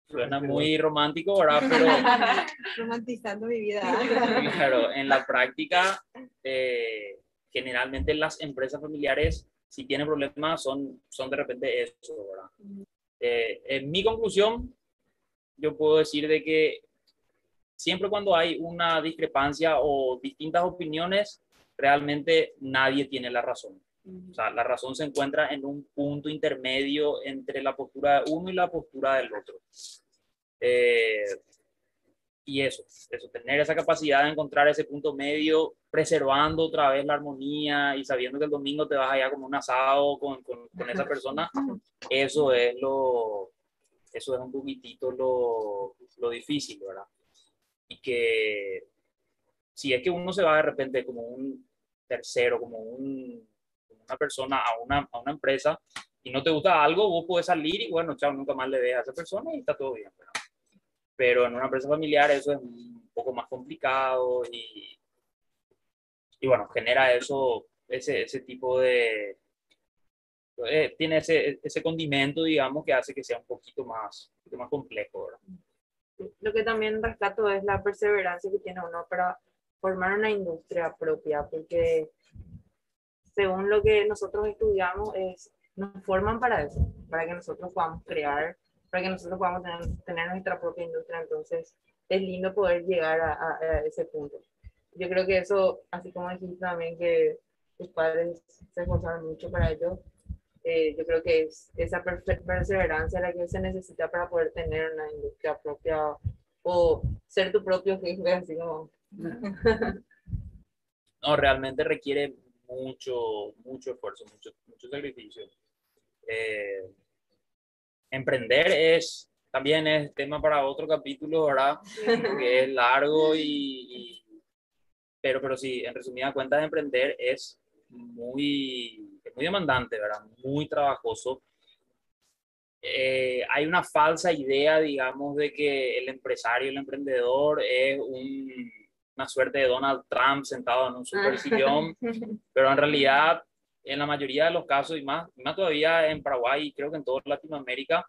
suena muy romántico, ¿verdad? Pero <laughs> Romantizando mi vida. <laughs> Claro, en la práctica, eh, generalmente las empresas familiares, si tienen problemas, son, son de repente eso, ¿verdad? Eh, en mi conclusión, yo puedo decir de que siempre cuando hay una discrepancia o distintas opiniones, realmente nadie tiene la razón. O sea, la razón se encuentra en un punto intermedio entre la postura de uno y la postura del otro. Eh, y eso, eso, tener esa capacidad de encontrar ese punto medio, preservando otra vez la armonía y sabiendo que el domingo te vas allá como un asado con, con, con esa persona, eso es lo, eso es un poquitito lo, lo difícil, ¿verdad? Y que si es que uno se va de repente como un tercero, como, un, una persona a una, a una empresa y no te gusta algo, vos puedes salir y bueno, chao, nunca más le veas a esa persona y está todo bien, ¿verdad? pero en una empresa familiar eso es un poco más complicado y, y bueno, genera eso, ese, ese tipo de... eh, tiene ese, ese condimento, digamos, que hace que sea un poquito más, un poquito más complejo, ¿verdad? Lo que también rescato es la perseverancia que tiene uno para formar una industria propia, porque según lo que nosotros estudiamos, es, nos forman para eso, para que nosotros podamos crear, para que nosotros podamos tener, tener nuestra propia industria. Entonces, es lindo poder llegar a, a- a ese punto. Yo creo que eso, así como dijiste también que tus padres se esforzaron mucho para ello, eh, yo creo que es esa perseverancia la que se necesita para poder tener una industria propia o ser tu propio jefe, así como... <laughs> No, realmente requiere mucho, mucho esfuerzo, mucho, mucho sacrificio. Eh, emprender es, también es tema para otro capítulo, ¿verdad? que es largo y, pero, pero sí, en resumidas cuentas, emprender es muy, es muy demandante, ¿verdad? Muy trabajoso. Eh, hay una falsa idea, digamos, de que el empresario, el emprendedor es un- una suerte de Donald Trump sentado en un super sillón, <laughs> pero en realidad, en la mayoría de los casos, y más, y más todavía en Paraguay y creo que en toda Latinoamérica,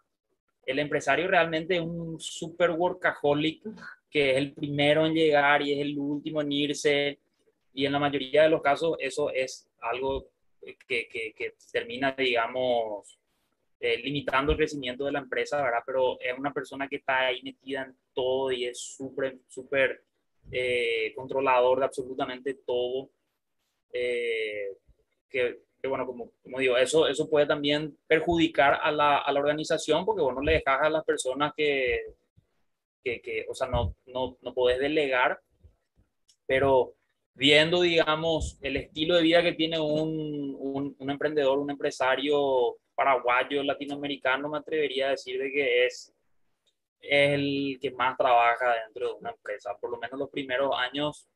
el empresario realmente es un super workaholic que es el primero en llegar y es el último en irse. Y en la mayoría de los casos eso es algo que, que, que termina, digamos, eh, limitando el crecimiento de la empresa, ¿verdad? Pero es una persona que está ahí metida en todo y es súper, súper eh, controlador de absolutamente todo. Eh, que, que, bueno, como, como digo, eso, eso puede también perjudicar a la, a la organización porque bueno, le dejas a las personas que, que, que, o sea, no, no, no podés delegar, pero viendo, digamos, el estilo de vida que tiene un, un, un emprendedor, un empresario paraguayo, latinoamericano, me atrevería a decir de que es es el que más trabaja dentro de una empresa, por lo menos los primeros años,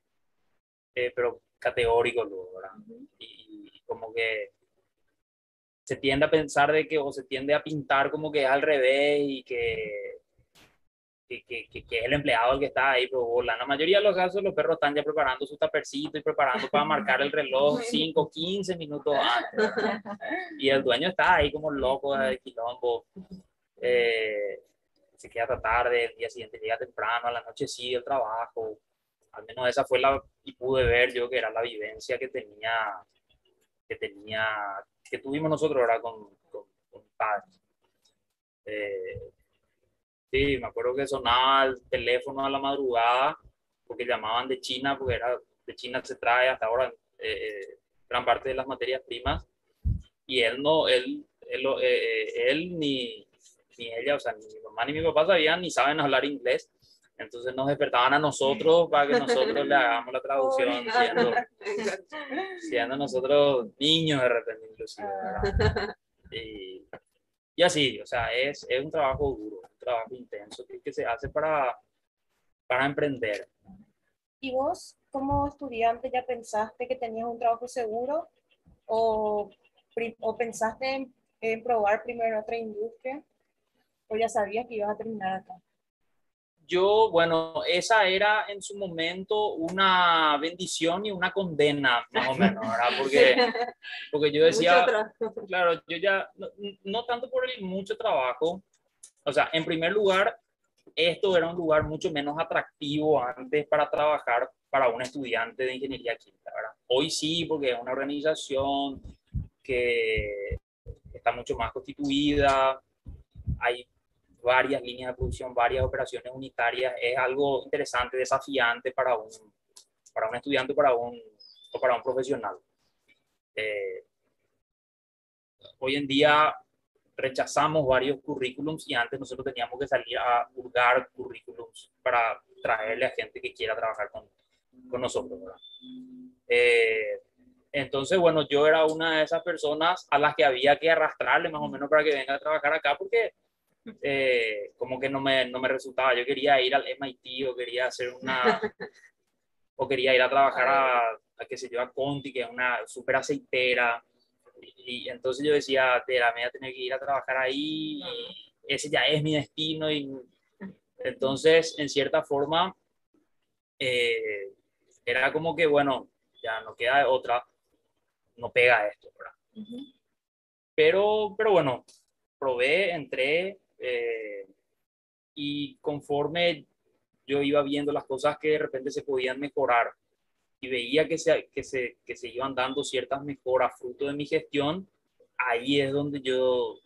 eh, pero categórico ¿verdad? Y, y como que se tiende a pensar de que, o se tiende a pintar como que es al revés y que, que, que, que- que es el empleado el que está ahí, pero bola. en la mayoría de los casos los perros están ya preparando su tapercito y preparando para marcar el reloj 5, 15 minutos antes. ¿verdad? Y el dueño está ahí como loco de quilombo. Eh, se queda hasta tarde, el día siguiente llega temprano, a la noche sigue el trabajo. Al menos esa fue la, y pude ver yo que era la vivencia que tenía, que tenía, que tuvimos nosotros ahora con, con, con padres. Eh, sí, me acuerdo que sonaba el teléfono a la madrugada porque llamaban de China, porque era, de China se trae hasta ahora eh, gran parte de las materias primas y él no, él, él, eh, eh, él ni, ni ella, o sea, ni mi mamá ni mi papá sabían ni saben hablar inglés. Entonces nos despertaban a nosotros para que nosotros le hagamos la <laughs> traducción, siendo, <laughs> siendo nosotros niños de repente inclusive. ¿verdad? Y, y así, o sea, es, es un trabajo duro, un trabajo intenso que, que se hace para, para emprender. ¿Y vos, como estudiante, ya pensaste que tenías un trabajo seguro o, o pensaste en, en probar primero otra industria o ya sabías que ibas a terminar acá? Yo, bueno, esa era en su momento una bendición y una condena, más o menos, ¿verdad? Porque, <laughs> porque yo decía, claro, yo ya, no, no tanto por el mucho trabajo, o sea, en primer lugar, esto era un lugar mucho menos atractivo antes para trabajar para un estudiante de ingeniería química, ¿verdad? Hoy sí, porque es una organización que está mucho más constituida, hay varias líneas de producción, varias operaciones unitarias, es algo interesante, desafiante para un, para un estudiante para un, o para un profesional. Eh, hoy en día rechazamos varios currículums y antes nosotros teníamos que salir a hurgar currículums para traerle a gente que quiera trabajar con, con nosotros. Eh, entonces, bueno, yo era una de esas personas a las que había que arrastrarle más o menos para que venga a trabajar acá porque eh, como que no me, no me resultaba. Yo quería ir al MIT o quería hacer una... <laughs> o quería ir a trabajar a, a qué sé yo, a Conti, que es una super aceitera. Y, y entonces yo decía, "Tera, me voy a tener que ir a trabajar ahí, y ese ya es mi destino. Y entonces, en cierta forma, eh, era como que, bueno, ya no queda otra, no pega esto, ¿verdad? Pero, pero bueno, probé, entré eh, y conforme yo iba viendo las cosas que de repente se podían mejorar y veía que se, que se, que se iban dando ciertas mejoras fruto de mi gestión, ahí es donde yo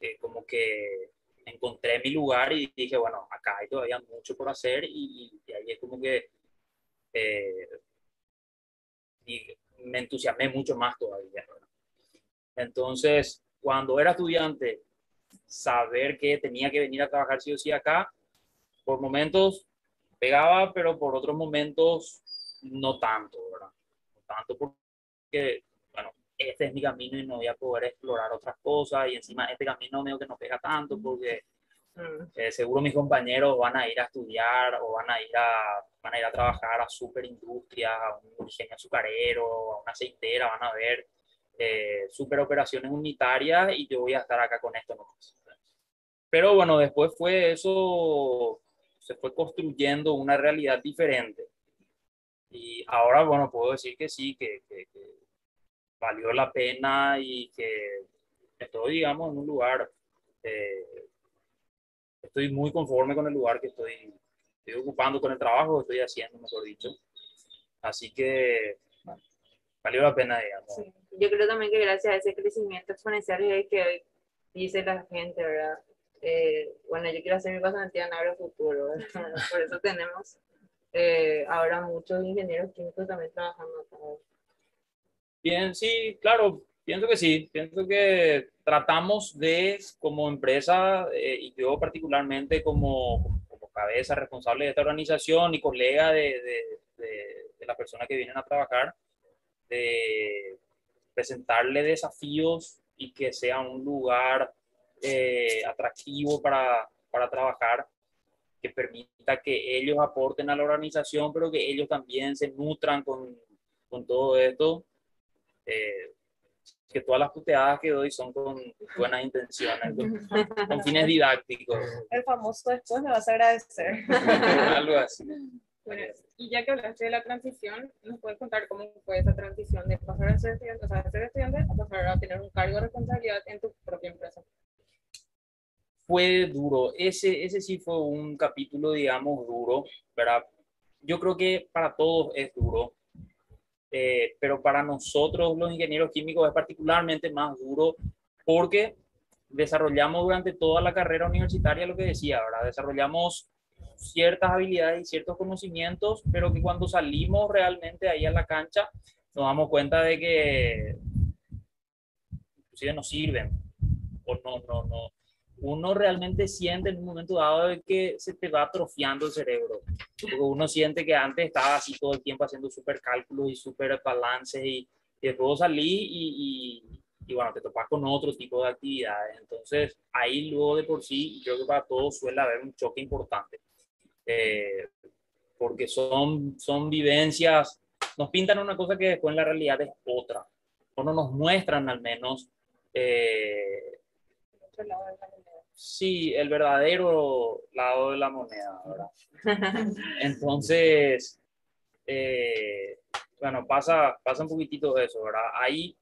eh, como que encontré mi lugar y dije, bueno, acá hay todavía mucho por hacer y, y ahí es como que eh, y me entusiasmé mucho más todavía. Entonces, cuando era estudiante, saber que tenía que venir a trabajar sí o sí acá, por momentos pegaba, pero por otros momentos no tanto, ¿verdad? No tanto porque, bueno, este es mi camino y no voy a poder explorar otras cosas y encima este camino medio que no pega tanto porque Mm, eh, seguro mis compañeros van a ir a estudiar o van a ir a, van a ir a trabajar a superindustrias, a un ingenio azucarero, a una aceitera, van a ver eh, super operaciones unitarias y yo voy a estar acá con esto nomás. Pero bueno, después fue eso, se fue construyendo una realidad diferente. Y ahora, bueno, puedo decir que sí, que, que- que valió la pena y que estoy, digamos, en un lugar eh, estoy muy conforme con el lugar que estoy, estoy ocupando, con el trabajo que estoy haciendo, mejor dicho. Así que bueno, valió la pena, digamos. sí. Yo creo también que gracias a ese crecimiento exponencial es que hoy dice la gente, ¿verdad? Eh, bueno, yo quiero hacer mi pasantía en Agrofuturo, ¿verdad? <laughs> por eso tenemos eh, ahora muchos ingenieros químicos también trabajando acá. Bien, sí, claro, pienso que sí. Pienso que tratamos de, como empresa, eh, y yo particularmente como, como cabeza responsable de esta organización y colega de, de, de- de las personas que vienen a trabajar, de presentarle desafíos y que sea un lugar eh, atractivo para, para trabajar, que permita que ellos aporten a la organización, pero que ellos también se nutran con, con todo esto. Eh, que todas las puteadas que doy son con buenas intenciones, con, con fines didácticos, El famoso después me vas a agradecer. <laughs> algo así. Bueno, y ya que hablaste de la transición, ¿nos puedes contar cómo fue esa transición de pasar a ser estudiante, o sea, de ser estudiante a pasar a tener un cargo de responsabilidad en tu propia empresa? fue duro. Ese, ese sí fue un capítulo, digamos, duro, ¿verdad? Yo creo que para todos es duro, eh, pero para nosotros los ingenieros químicos es particularmente más duro porque desarrollamos durante toda la carrera universitaria lo que decía, ¿verdad? Desarrollamos ciertas habilidades y ciertos conocimientos, pero que cuando salimos realmente ahí a la cancha nos damos cuenta de que inclusive no sirven o no, no, no, uno realmente siente en un momento dado de que se te va atrofiando el cerebro. Porque uno siente que antes estaba así todo el tiempo haciendo súper cálculos y súper balances y, y después salí y, y, bueno, te topas con otro tipo de actividades. Entonces, ahí luego de por sí, creo que para todos suele haber un choque importante. Eh, porque son, son vivencias, nos pintan una cosa que después en la realidad es otra. O no nos muestran al menos eh. Sí, el verdadero lado de la moneda, ¿verdad? <laughs> Entonces, eh, bueno, pasa, pasa un poquitito de eso, ¿verdad? Hay,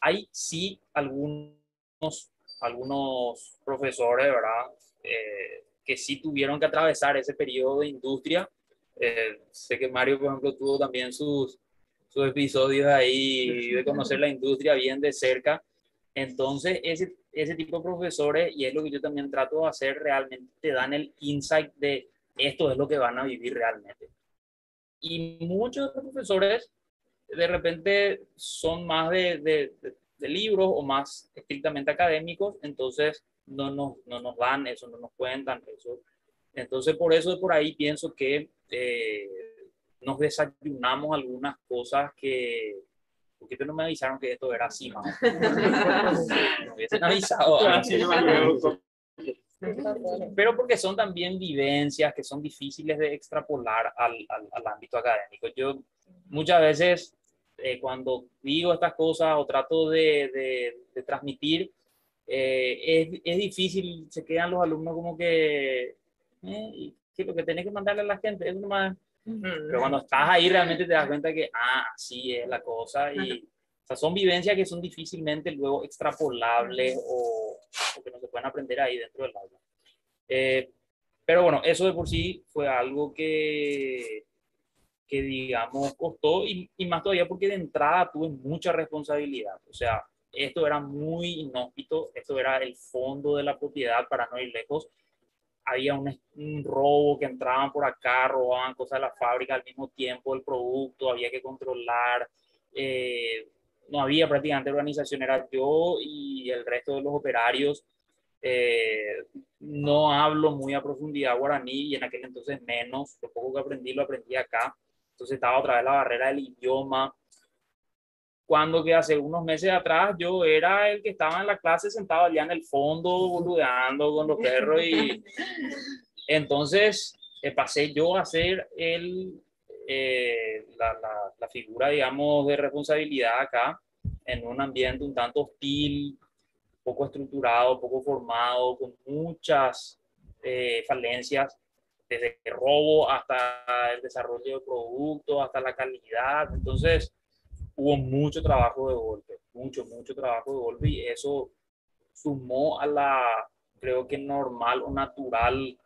hay sí algunos, algunos profesores, ¿verdad? Eh, que sí tuvieron que atravesar ese periodo de industria. Eh, sé que Mario, por ejemplo, tuvo también sus, sus episodios ahí de conocer la industria bien de cerca. Entonces, ese, ese tipo de profesores, y es lo que yo también trato de hacer, realmente te dan el insight de esto es lo que van a vivir realmente. Y muchos profesores de repente son más de, de, de, libros o más estrictamente académicos, entonces no nos, no nos dan eso, no nos cuentan eso. Entonces, por eso por ahí pienso que eh, nos desayunamos algunas cosas que, porque no me avisaron que esto era así, más. <laughs> me hubiesen avisado. <laughs> Pero porque son también vivencias que son difíciles de extrapolar al, al, al ámbito académico. Yo muchas veces eh, cuando digo estas cosas o trato de, de, de transmitir, eh, es, es, difícil, se quedan los alumnos como que, eh, que lo que tenés que mandarle a la gente es más... Pero cuando estás ahí realmente te das cuenta que, ah, así es la cosa. Y, o sea, son vivencias que son difícilmente luego extrapolables o, o, que no se pueden aprender ahí dentro del aula. Eh, pero bueno, eso de por sí fue algo que, que digamos, costó y, y, más todavía porque de entrada tuve mucha responsabilidad. O sea, esto era muy inhóspito, esto era el fondo de la propiedad para no ir lejos había un, un, robo que entraban por acá, robaban cosas de la fábrica al mismo tiempo, el producto, había que controlar. Eh, no había prácticamente organización, era yo y el resto de los operarios. Eh, no hablo muy a profundidad guaraní y en aquel entonces menos. Lo poco que aprendí lo aprendí acá. Entonces estaba otra vez la barrera del idioma. Cuando que hace unos meses atrás yo era el que estaba en la clase sentado allá en el fondo, boludeando con los perros y <laughs> entonces eh, pasé yo a ser el, eh, la, la, la, figura, digamos, de responsabilidad acá en un ambiente un tanto hostil, poco estructurado, poco formado, con muchas eh, falencias, desde el robo hasta el desarrollo de productos, hasta la calidad. Entonces, hubo mucho trabajo de golpe, mucho, mucho trabajo de golpe y eso sumó a la, creo que normal o natural,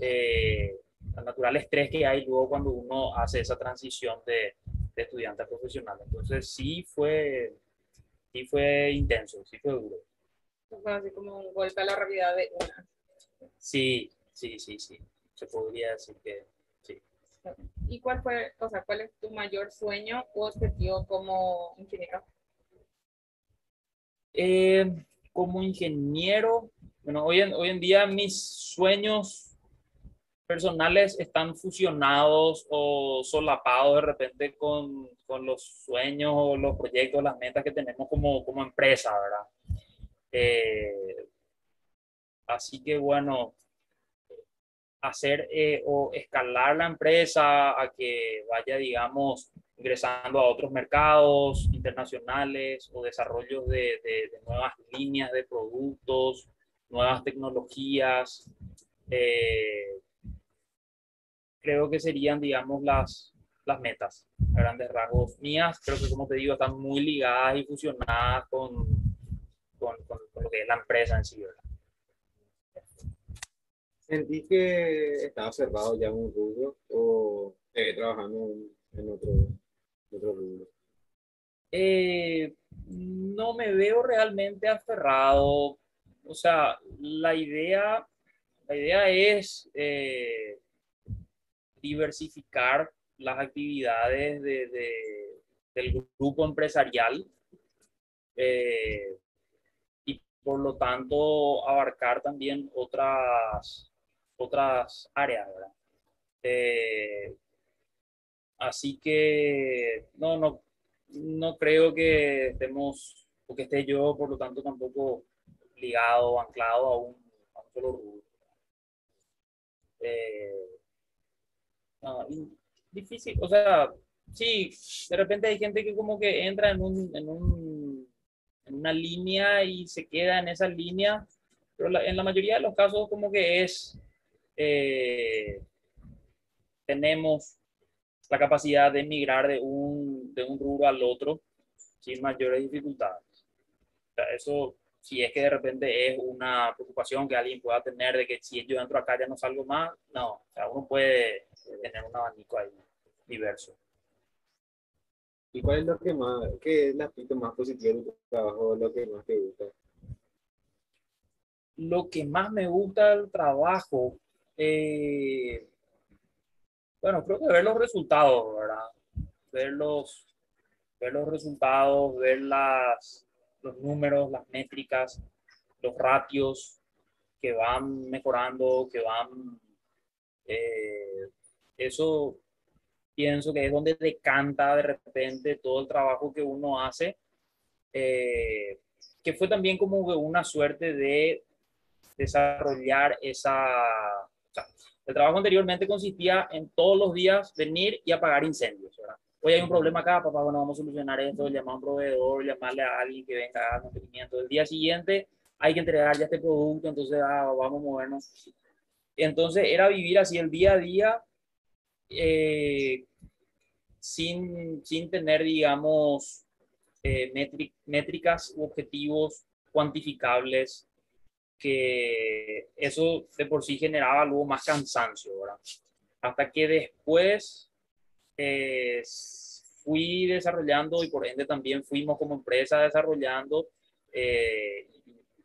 eh, al natural estrés que hay luego cuando uno hace esa transición de, de estudiante a profesional. Entonces sí fue, sí fue intenso, sí fue duro. Fue así como un golpe a la realidad de una. Sí, sí, sí, sí. Se podría decir que ¿Y cuál fue, o sea, cuál es tu mayor sueño o objetivo como ingeniero? Eh, como ingeniero, bueno, hoy en, hoy en día mis sueños personales están fusionados o solapados de repente con, con los sueños o los proyectos, las metas que tenemos como, como empresa, ¿verdad? Eh, así que bueno, hacer eh, o escalar la empresa a que vaya, digamos, ingresando a otros mercados internacionales o desarrollos de, de, de nuevas líneas de productos, nuevas tecnologías. Eh, creo que serían, digamos, las, las metas a grandes rasgos mías. Creo que, como te digo, están muy ligadas y fusionadas con, con, con, con lo que es la empresa en sí, ¿verdad? ¿Sentí que estaba cerrado ya en un rubro o eh, trabajando en, otro, otro rubro? Eh, no me veo realmente aferrado. O sea, la idea, la idea es eh, diversificar las actividades de, de, del grupo empresarial. Eh, y por lo tanto abarcar también otras, otras áreas, ¿verdad? Eh, así que no, no, no creo que estemos, o que esté yo, por lo tanto, tampoco ligado, anclado a un, a un solo rubro. Eh, no, difícil, o sea, sí, de repente hay gente que como que entra en, un, en, un, en una línea y se queda en esa línea, pero la- en la mayoría de los casos como que es, eh, tenemos la capacidad de migrar de un, de un rubro al otro sin mayores dificultades. O sea, eso, si es que de repente es una preocupación que alguien pueda tener de que si yo entro acá ya no salgo más, no, o sea, uno puede tener un abanico ahí diverso. ¿Y cuál es lo que más, qué es el aspecto más positivo de tu trabajo, lo que más te gusta? Lo que más me gusta del trabajo, eh, bueno, creo que ver los resultados, ¿verdad? Ver los, ver los resultados, ver las, los números, las métricas, los ratios que van mejorando, que van... eh, eso pienso que es donde decanta de repente todo el trabajo que uno hace, eh, que fue también como una suerte de desarrollar esa... el trabajo anteriormente consistía en todos los días venir y apagar incendios. ¿verdad? Hoy hay un problema acá, papá, bueno, vamos a solucionar esto, llamar a un proveedor, llamarle a alguien que venga a mantenimiento. El día siguiente hay que entregar ya este producto, entonces ah, vamos a movernos. Entonces era vivir así el día a día eh, sin, sin tener, digamos, eh, métric- métricas u objetivos cuantificables que eso de por sí generaba luego más cansancio, ¿verdad? Hasta que después eh, fui desarrollando y por ende también fuimos como empresa desarrollando eh,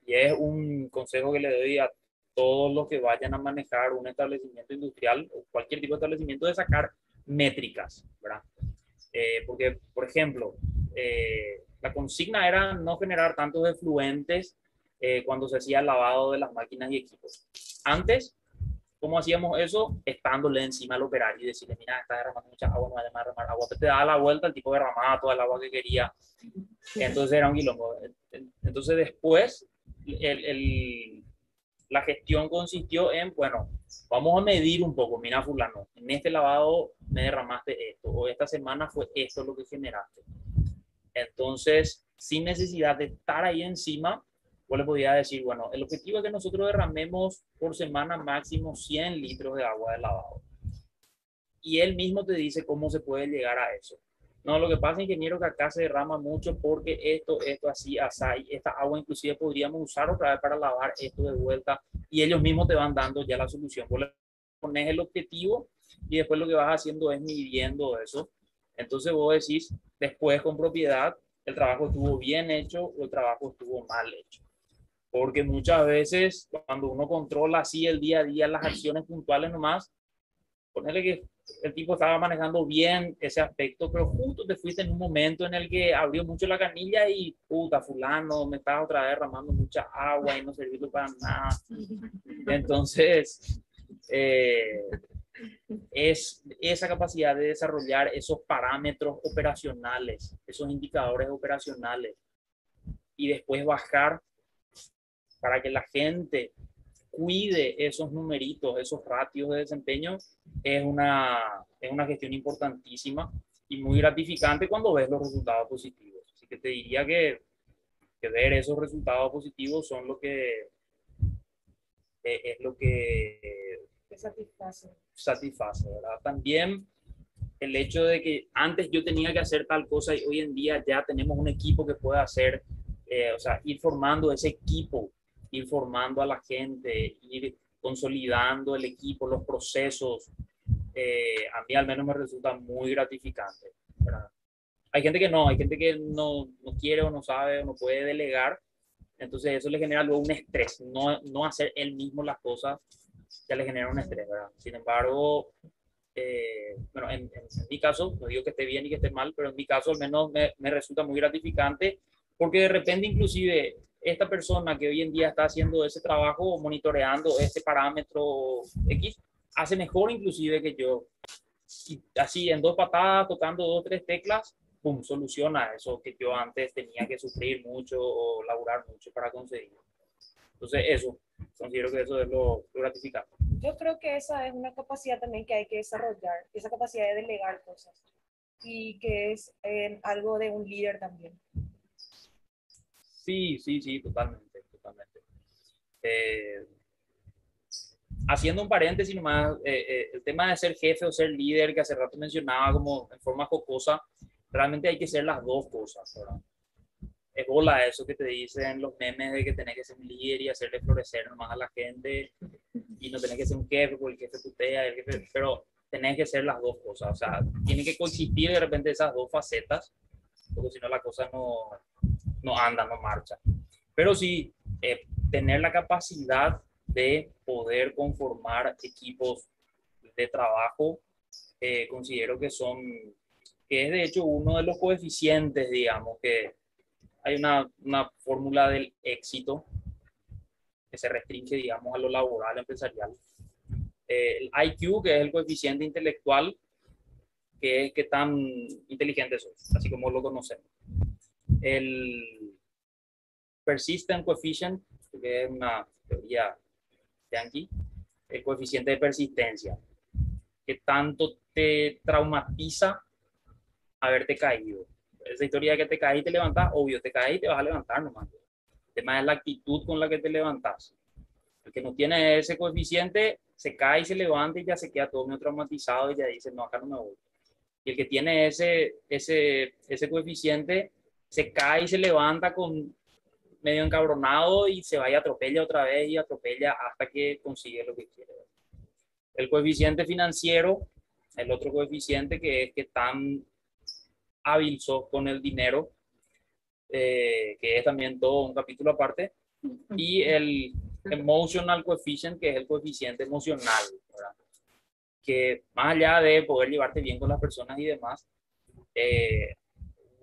y es un consejo que le doy a todos los que vayan a manejar un establecimiento industrial o cualquier tipo de establecimiento de sacar métricas, ¿verdad? Eh, porque, por ejemplo, eh, la consigna era no generar tantos efluentes eh, cuando se hacía el lavado de las máquinas y equipos. Antes, ¿cómo hacíamos eso? Estándole encima al operario y decirle, mira, está derramando mucha agua, no va a derramar agua. Te daba la vuelta, el tipo derramaba toda el agua que quería. Entonces era un quilombo. Entonces después, el, el, la gestión consistió en, bueno, vamos a medir un poco, mira fulano, en este lavado me derramaste esto, o esta semana fue esto lo que generaste. Entonces, sin necesidad de estar ahí encima, vos le podía decir, bueno, el objetivo es que nosotros derramemos por semana máximo 100 litros de agua de lavado. Y él mismo te dice cómo se puede llegar a eso. No, lo que pasa, ingeniero, que acá se derrama mucho porque esto, esto, así, así, esta agua inclusive podríamos usar otra vez para lavar esto de vuelta y ellos mismos te van dando ya la solución. Vos le pones el objetivo y después lo que vas haciendo es midiendo eso. Entonces vos decís, después con propiedad, el trabajo estuvo bien hecho o el trabajo estuvo mal hecho. Porque muchas veces cuando uno controla así el día a día las acciones puntuales nomás, ponerle que el tipo estaba manejando bien ese aspecto, pero justo te fuiste en un momento en el que abrió mucho la canilla y puta, fulano, me estaba otra vez derramando mucha agua y no sirvió para nada. Entonces, eh, es esa capacidad de desarrollar esos parámetros operacionales, esos indicadores operacionales y después bajar para que la gente cuide esos numeritos, esos ratios de desempeño, es una, es una gestión importantísima y muy gratificante cuando ves los resultados positivos. Así que te diría que, que ver esos resultados positivos son lo que eh, es lo que Te satisface. satisface, ¿verdad? También el hecho de que antes yo tenía que hacer tal cosa y hoy en día ya tenemos un equipo que puede hacer, eh, o sea, ir formando ese equipo, ir formando a la gente, ir consolidando el equipo, los procesos, eh, a mí al menos me resulta muy gratificante. ¿verdad? Hay gente que no, hay gente que no, no quiere o no sabe o no puede delegar, entonces eso le genera luego un estrés, no, no hacer él mismo las cosas ya le genera un estrés, ¿verdad? Sin embargo, eh, bueno, en, en, mi caso, no digo que esté bien y que esté mal, pero en mi caso al menos me, me resulta muy gratificante porque de repente inclusive esta persona que hoy en día está haciendo ese trabajo, monitoreando este parámetro X, hace mejor inclusive que yo. Y así en dos patadas, tocando dos tres teclas, pum, soluciona eso que yo antes tenía que sufrir mucho o laburar mucho para conseguir. Entonces, eso, considero que eso es lo, lo gratificante. Yo creo que esa es una capacidad también que hay que desarrollar, esa capacidad de delegar cosas y que es eh, algo de un líder también. Sí, sí, sí, totalmente, totalmente. Eh, haciendo un paréntesis nomás, eh, eh, el tema de ser jefe o ser líder, que hace rato mencionaba como en forma jocosa, realmente hay que ser las dos cosas, ¿verdad? Es bola eso que te dicen los memes de que tenés que ser un líder y hacerle florecer nomás a la gente y no tenés que ser un jefe porque el jefe tutea, el jefe, pero tenés que ser las dos cosas, o sea, tienen que coexistir de repente esas dos facetas, porque si no la cosa no, no anda, no marcha. Pero sí, eh, tener la capacidad de poder conformar equipos de trabajo, eh, considero que son, que es de hecho uno de los coeficientes, digamos, que hay una, una fórmula del éxito que se restringe, digamos, a lo laboral, empresarial. Eh, el IQ, que es el coeficiente intelectual, que es que tan inteligente sos, así como lo conocemos. El persistent coefficient, que es una teoría yankee, el coeficiente de persistencia, que tanto te traumatiza haberte caído. Esa historia de que te caes y te levantas, obvio, te caes y te vas a levantar nomás. El tema es la actitud con la que te levantas. El que no tiene ese coeficiente se cae y se levanta y ya se queda todo medio traumatizado y ya dice, no, acá no me voy. Y el que tiene ese, ese, ese coeficiente se cae y se levanta con medio encabronado y se va y atropella otra vez y atropella hasta que consigue lo que quiere. El coeficiente financiero, el otro coeficiente que es que tan hábil sos con el dinero, eh, que es también todo un capítulo aparte, y el emotional coefficient, que es el coeficiente emocional, ¿verdad? que más allá de poder llevarte bien con las personas y demás, eh,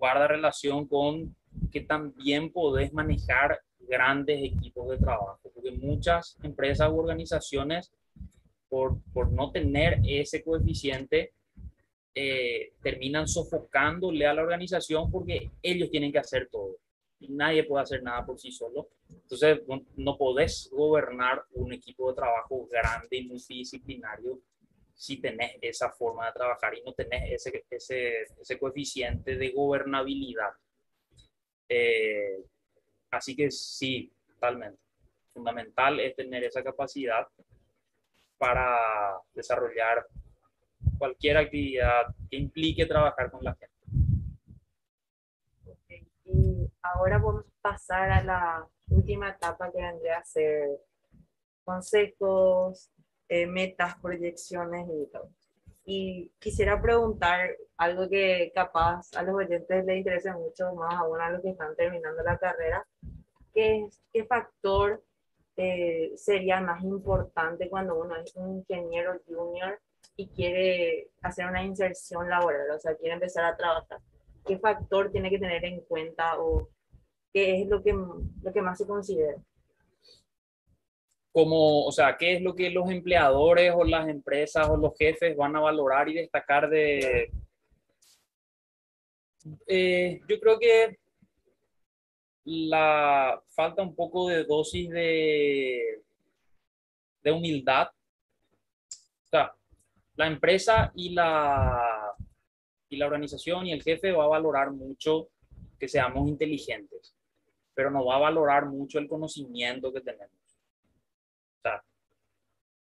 guarda relación con que también podés manejar grandes equipos de trabajo, porque muchas empresas u organizaciones, por, por no tener ese coeficiente, eh, terminan sofocándole a la organización porque ellos tienen que hacer todo. Y nadie puede hacer nada por sí solo. Entonces, no, podés gobernar un equipo de trabajo grande y multidisciplinario si tenés esa forma de trabajar y no tenés ese, ese, ese coeficiente de gobernabilidad. Eh, así que sí, totalmente. Fundamental es tener esa capacidad para desarrollar cualquier actividad que implique trabajar con la gente. Ok, Y ahora vamos a pasar a la última etapa que vendría a ser consejos, eh, metas, proyecciones y todo. Y quisiera preguntar algo que capaz a los oyentes les interese mucho, más aún a los que están terminando la carrera, ¿qué, qué factor eh, sería más importante cuando uno es un ingeniero junior y quiere hacer una inserción laboral, o sea, quiere empezar a trabajar? ¿Qué factor tiene que tener en cuenta o qué es lo que, lo que más se considera? Como, o sea, qué es lo que los empleadores o las empresas o los jefes van a valorar y destacar de... Eh, yo creo que la falta un poco de dosis de, de humildad. O sea, la empresa y la, y la organización y el jefe va a valorar mucho que seamos inteligentes, pero no va a valorar mucho el conocimiento que tenemos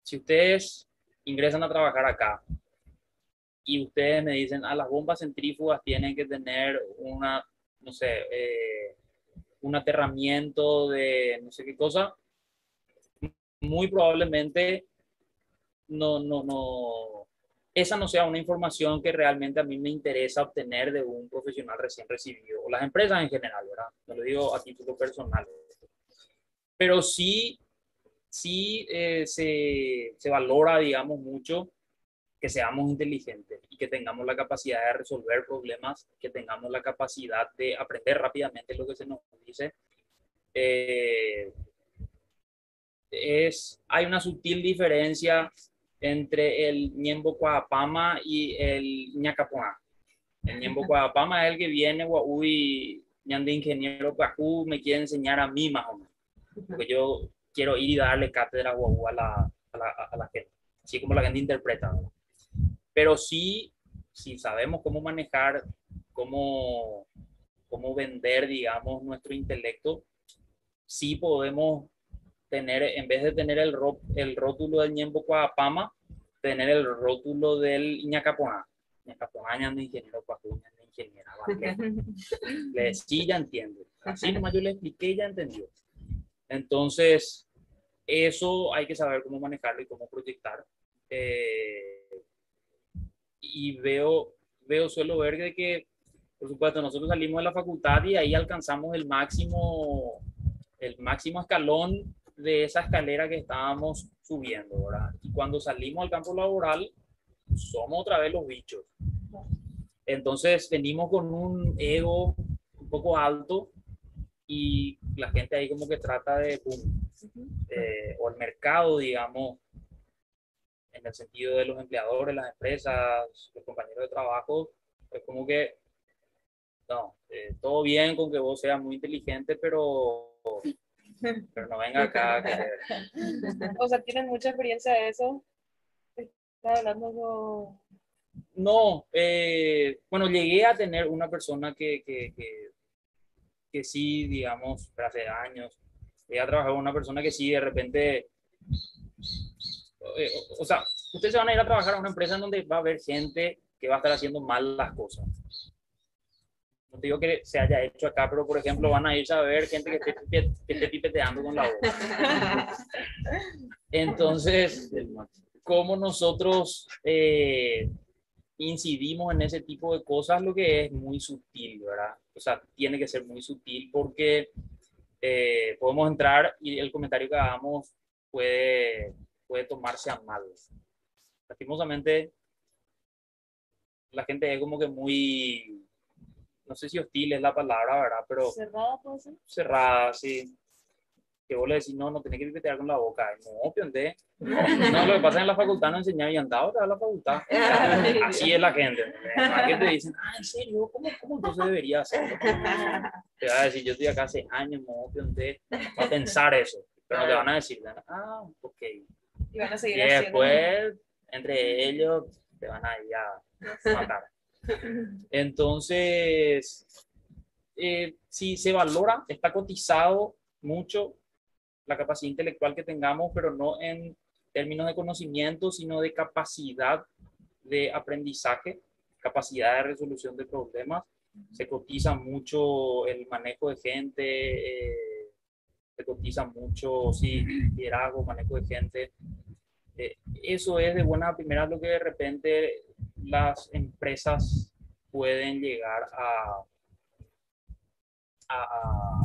si ustedes ingresan a trabajar acá y ustedes me dicen, ah, las bombas centrífugas tienen que tener una, no sé, eh, un aterramiento de no sé qué cosa, muy probablemente no, no, no, esa no sea una información que realmente a mí me interesa obtener de un profesional recién recibido, o las empresas en general, ¿verdad? No lo digo a título personal. Pero sí sí eh, se, se, valora, digamos, mucho que seamos inteligentes y que tengamos la capacidad de resolver problemas, que tengamos la capacidad de aprender rápidamente lo que se nos dice eh, es, hay una sutil diferencia entre el Ñembo Coapama y el Ñacapoá. El Ñembo Coapama es el que viene, uy, ñande ingeniero Pajú me quiere enseñar a mí más o menos. Porque yo quiero ir y darle cátedra a la, a la, a la gente, así como la gente interpreta. Pero sí, si sabemos cómo manejar, cómo, cómo vender, digamos, nuestro intelecto, sí podemos tener, en vez de tener el, ro, el rótulo del Ñembo Coapama, tener el rótulo del Ñacaponá. Ñacaponá, ñande ingeniero Pajú, ñande ingeniera. <laughs> Le sí, ya entiende. Así nomás yo le expliqué, ya entendió. Entonces, eso hay que saber cómo manejarlo y cómo proyectar. Eh, y veo, veo, suelo ver que, por supuesto, nosotros salimos de la facultad y ahí alcanzamos el máximo, el máximo escalón de esa escalera que estábamos subiendo, ¿verdad? Y cuando salimos al campo laboral, somos otra vez los bichos. Entonces venimos con un ego un poco alto y la gente ahí como que trata de, boom, eh, o el mercado, digamos, en el sentido de los empleadores, las empresas, los compañeros de trabajo, es como que, no, eh, todo bien con que vos seas muy inteligente, pero, pero no venga acá. a querer. <laughs> O sea, tienen mucha experiencia de eso. Está hablando No, eh, bueno, llegué a tener una persona que, que, que, que sí, digamos, hace años, llegué a trabajar con una persona que sí, de repente, eh, o, o sea, ustedes se van a ir a trabajar a una empresa en donde va a haber gente que va a estar haciendo mal las cosas. No te digo que se haya hecho acá, pero por ejemplo van a irse a ver gente que esté, que esté pipeteando con la boca. <laughs> Entonces, cómo nosotros eh, incidimos en ese tipo de cosas, lo que es muy sutil, ¿verdad? O sea, tiene que ser muy sutil porque eh, podemos entrar y el comentario que hagamos puede, puede tomarse a mal. Lastimosamente, la gente es como que muy, no sé si hostil es la palabra, ¿verdad? Pero cerrada, puede ser. cerrada, sí. Que vos le decís, no, no tenés que pipetear con la boca. No, pionde. No, lo que pasa es que en la facultad no enseñaba y andaba a la facultad. <laughs> Así es la gente. Hay que te dicen, ah, en serio, ¿cómo, cómo entonces debería hacerlo? Te va a decir, yo estoy acá hace años, no, pionde. Va a pensar eso. Pero no te van a decir, ah, ok. Y van a seguir Y haciendo. después, entre ellos, te van a ir a matar. Entonces, eh, si se valora, está cotizado mucho la capacidad intelectual que tengamos, pero no en términos de conocimiento, sino de capacidad de aprendizaje, capacidad de resolución de problemas. Se cotiza mucho el manejo de gente, eh, se cotiza mucho, sí, liderazgo, manejo de gente. Eh, eso es de buena primera lo que de repente las empresas pueden llegar a, a,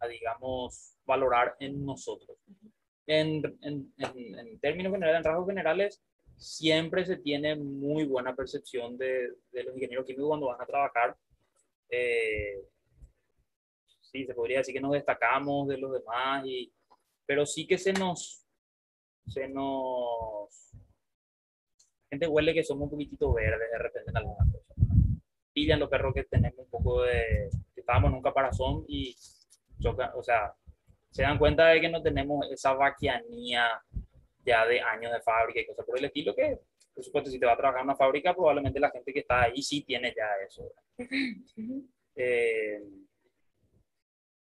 a- digamos, valorar en nosotros. En, en- en- en términos generales, en rasgos generales, siempre se tiene muy buena percepción de, de los ingenieros químicos cuando van a trabajar. Eh, sí, se podría decir que nos destacamos de los demás, y, pero sí que se nos, se nos, gente huele que somos un poquitito verdes de repente en algunas cosas. Pillan los perros que tenemos un poco de, que estábamos en un caparazón y chocan, o sea, se dan cuenta de que no tenemos esa vaquianía ya de años de fábrica y cosas por el estilo que, por supuesto, si te va a trabajar en una fábrica, probablemente la gente que está ahí sí tiene ya eso. Eh,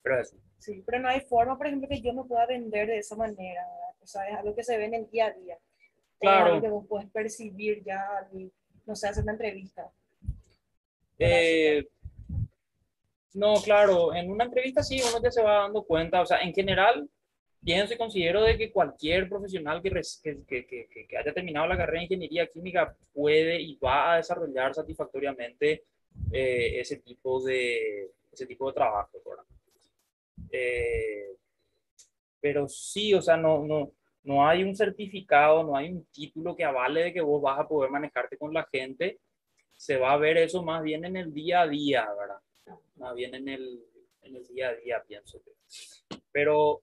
pero eso. Sí, pero no hay forma, por ejemplo, que yo me pueda vender de esa manera. ¿verdad? O sea, es algo que se ve en el día a día. Claro. algo que vos puedes percibir ya, no sé, hacer una entrevista. Eh, no, claro, en una entrevista sí, uno ya se va dando cuenta, o sea, en general, pienso y considero de que cualquier profesional que, que, que- que- haya terminado la carrera de ingeniería química puede y va a desarrollar satisfactoriamente eh, ese, tipo de, ese tipo de trabajo. Eh, pero sí, o sea, no, no, no hay un certificado, no hay un título que avale de que vos vas a poder manejarte con la gente se va a ver eso más bien en el día a día, ¿verdad? Más bien en el, en el día a día, pienso. Pero,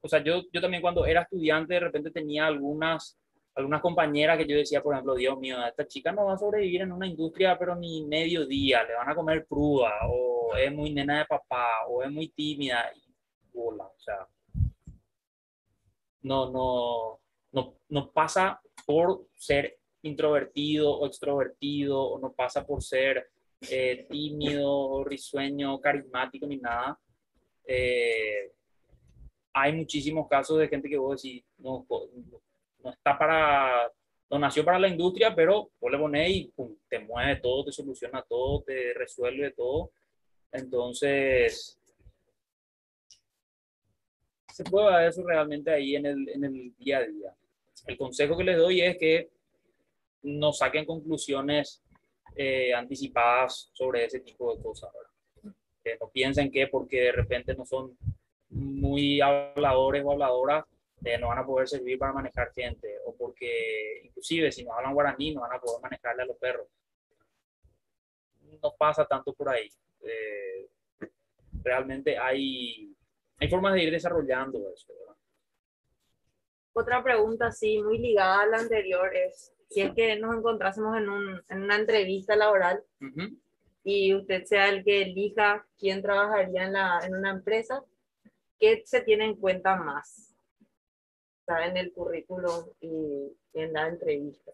o sea, yo, yo también cuando era estudiante de repente tenía algunas, algunas compañeras que yo decía, por ejemplo, Dios mío, esta chica no va a sobrevivir en una industria, pero ni medio día, le van a comer cruda, o es muy nena de papá, o es muy tímida, y bola, o sea, no, no, no, no pasa por ser introvertido o extrovertido, o no pasa por ser eh, tímido, risueño, carismático, ni nada. Eh, hay muchísimos casos de gente que vos decís, no, no está para, no nació para la industria, pero vos le pones y pum, te mueve todo, te soluciona todo, te resuelve todo. Entonces, se puede ver eso realmente ahí en el, en el día a día. El consejo que les doy es que no saquen conclusiones eh, anticipadas sobre ese tipo de cosas. Que no piensen que porque de repente no son muy habladores o habladoras, eh, no van a poder servir para manejar gente, o porque inclusive si no hablan guaraní no van a poder manejarle a los perros. No pasa tanto por ahí. Eh, realmente hay, hay formas de ir desarrollando eso. Otra pregunta, sí, muy ligada a la anterior, es si es que nos encontrásemos en, un, en una entrevista laboral y usted sea el que elija quién trabajaría en, la, en una empresa, ¿qué se tiene en cuenta más? Sea, en el currículum y, y en la entrevista.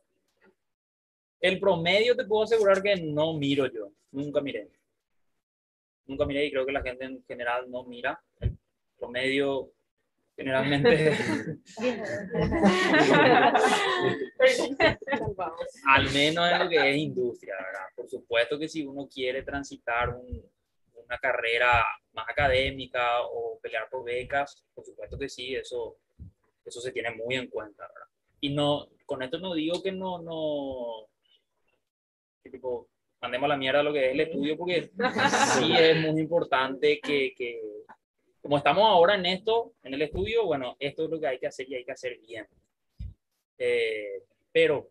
El promedio te puedo asegurar que no miro yo, nunca miré. Nunca miré y creo que la gente en general no mira. El promedio generalmente, <laughs> al menos en lo que es industria, ¿verdad? Por supuesto que si uno quiere transitar un- una carrera más académica o pelear por becas, por supuesto que sí, eso, eso se tiene muy en cuenta, ¿verdad? Y no, con esto no digo que no, no, que tipo, mandemos a la mierda lo que es el estudio, porque sí es muy importante que, que, como estamos ahora en esto, en el estudio, bueno, esto es lo que hay que hacer y hay que hacer bien. Eh, pero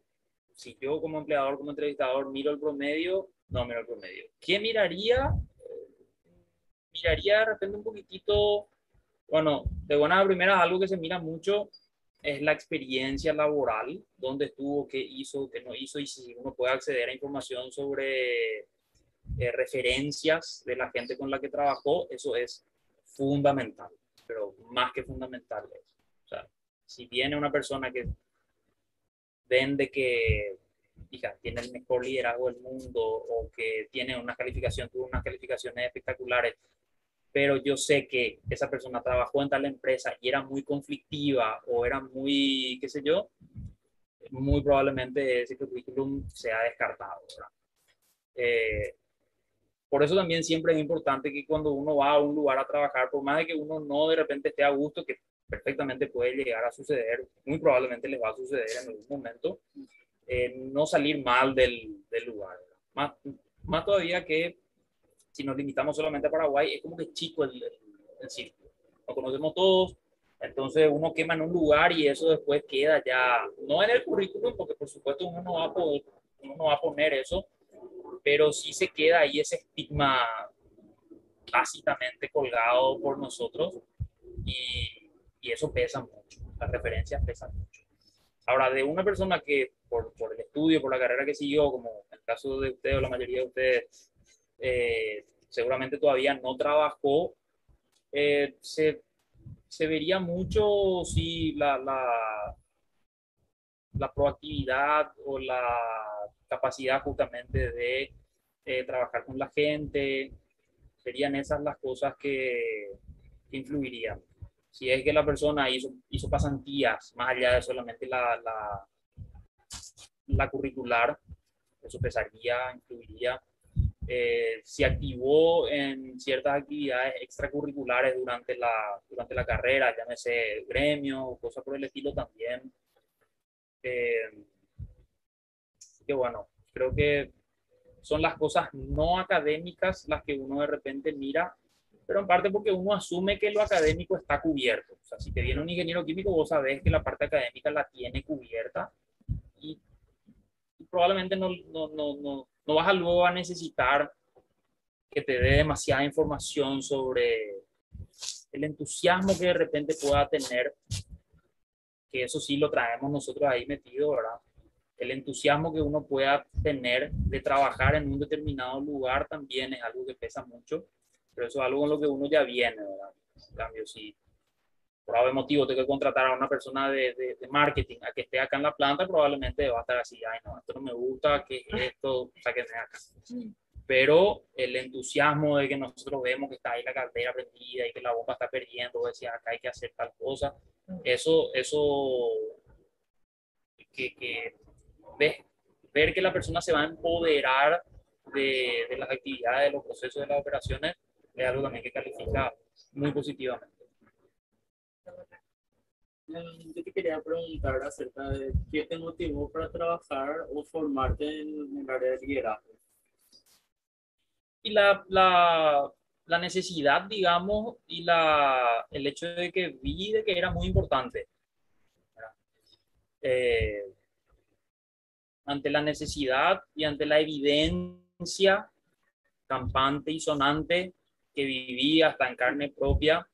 si yo como empleador, como entrevistador, miro el promedio, no miro el promedio. ¿Qué miraría? Eh, Miraría de repente un poquitito, bueno, de buena primera algo que se mira mucho es la experiencia laboral, dónde estuvo, qué hizo, qué no hizo, y si uno puede acceder a información sobre eh, referencias de la gente con la que trabajó, eso es fundamental, pero más que fundamental es. O sea, si viene una persona que vende que hija, tiene el mejor liderazgo del mundo o que tiene una calificación, tuvo unas calificaciones espectaculares, pero yo sé que esa persona trabajó en tal empresa y era muy conflictiva o era muy, qué sé yo, muy probablemente ese currículum sea descartado. Por eso también siempre es importante que cuando uno va a un lugar a trabajar, por más de que uno no de repente esté a gusto, que perfectamente puede llegar a suceder, muy probablemente les va a suceder en algún momento, eh, no salir mal del, del lugar. Más, más todavía que si nos limitamos solamente a Paraguay, es como que chico el, el, el. Nos conocemos todos, entonces uno quema en un lugar y eso después queda ya, no en el currículum, porque por supuesto uno no va a, poder, uno no va a poner eso, pero sí se queda ahí ese estigma tácitamente colgado por nosotros y, y eso pesa mucho, las referencias pesan mucho. Ahora, de una persona que por, por el estudio, por la carrera que siguió, como en el caso de usted o la mayoría de ustedes, eh, seguramente todavía no trabajó, eh, se, se, vería mucho si la, la, la, proactividad o la capacidad justamente de eh, trabajar con la gente, serían esas las cosas que, que, influirían. Si es que la persona hizo, hizo pasantías, más allá de solamente la, la, la curricular, eso pesaría, influiría eh, se activó en ciertas actividades extracurriculares durante la, durante la carrera, llámese gremio, cosas por el estilo también. Eh, que bueno, creo que son las cosas no académicas las que uno de repente mira, pero en parte porque uno asume que lo académico está cubierto. O sea, si te viene un ingeniero químico, vos sabés que la parte académica la tiene cubierta y, y probablemente no, no, no, no vas a luego a necesitar que te dé demasiada información sobre el entusiasmo que de repente pueda tener, que eso sí lo traemos nosotros ahí metido, ¿verdad? El entusiasmo que uno pueda tener de trabajar en un determinado lugar también es algo que pesa mucho, pero eso es algo con lo que uno ya viene, ¿verdad? En cambio, si por algún motivo tengo que contratar a una persona de, de, de, marketing a que esté acá en la planta, probablemente va a estar así, ay no, esto no me gusta, que esto, sáquenme acá. Pero el entusiasmo de que nosotros vemos que está ahí la cartera prendida y que la bomba está perdiendo, decía, acá hay que hacer tal cosa, eso, eso, que, que ves, ver que la persona se va a empoderar de, de las actividades, de los procesos, de las operaciones, es algo también que califica muy positivamente. Mm, Yo te quería preguntar acerca de qué te motivó para trabajar o formarte en el área de liderazgo. Y la, la, la necesidad, digamos, y la, el hecho de que vi de que era muy importante. Eh, ante la necesidad y ante la evidencia campante y sonante que viví hasta en carne propia,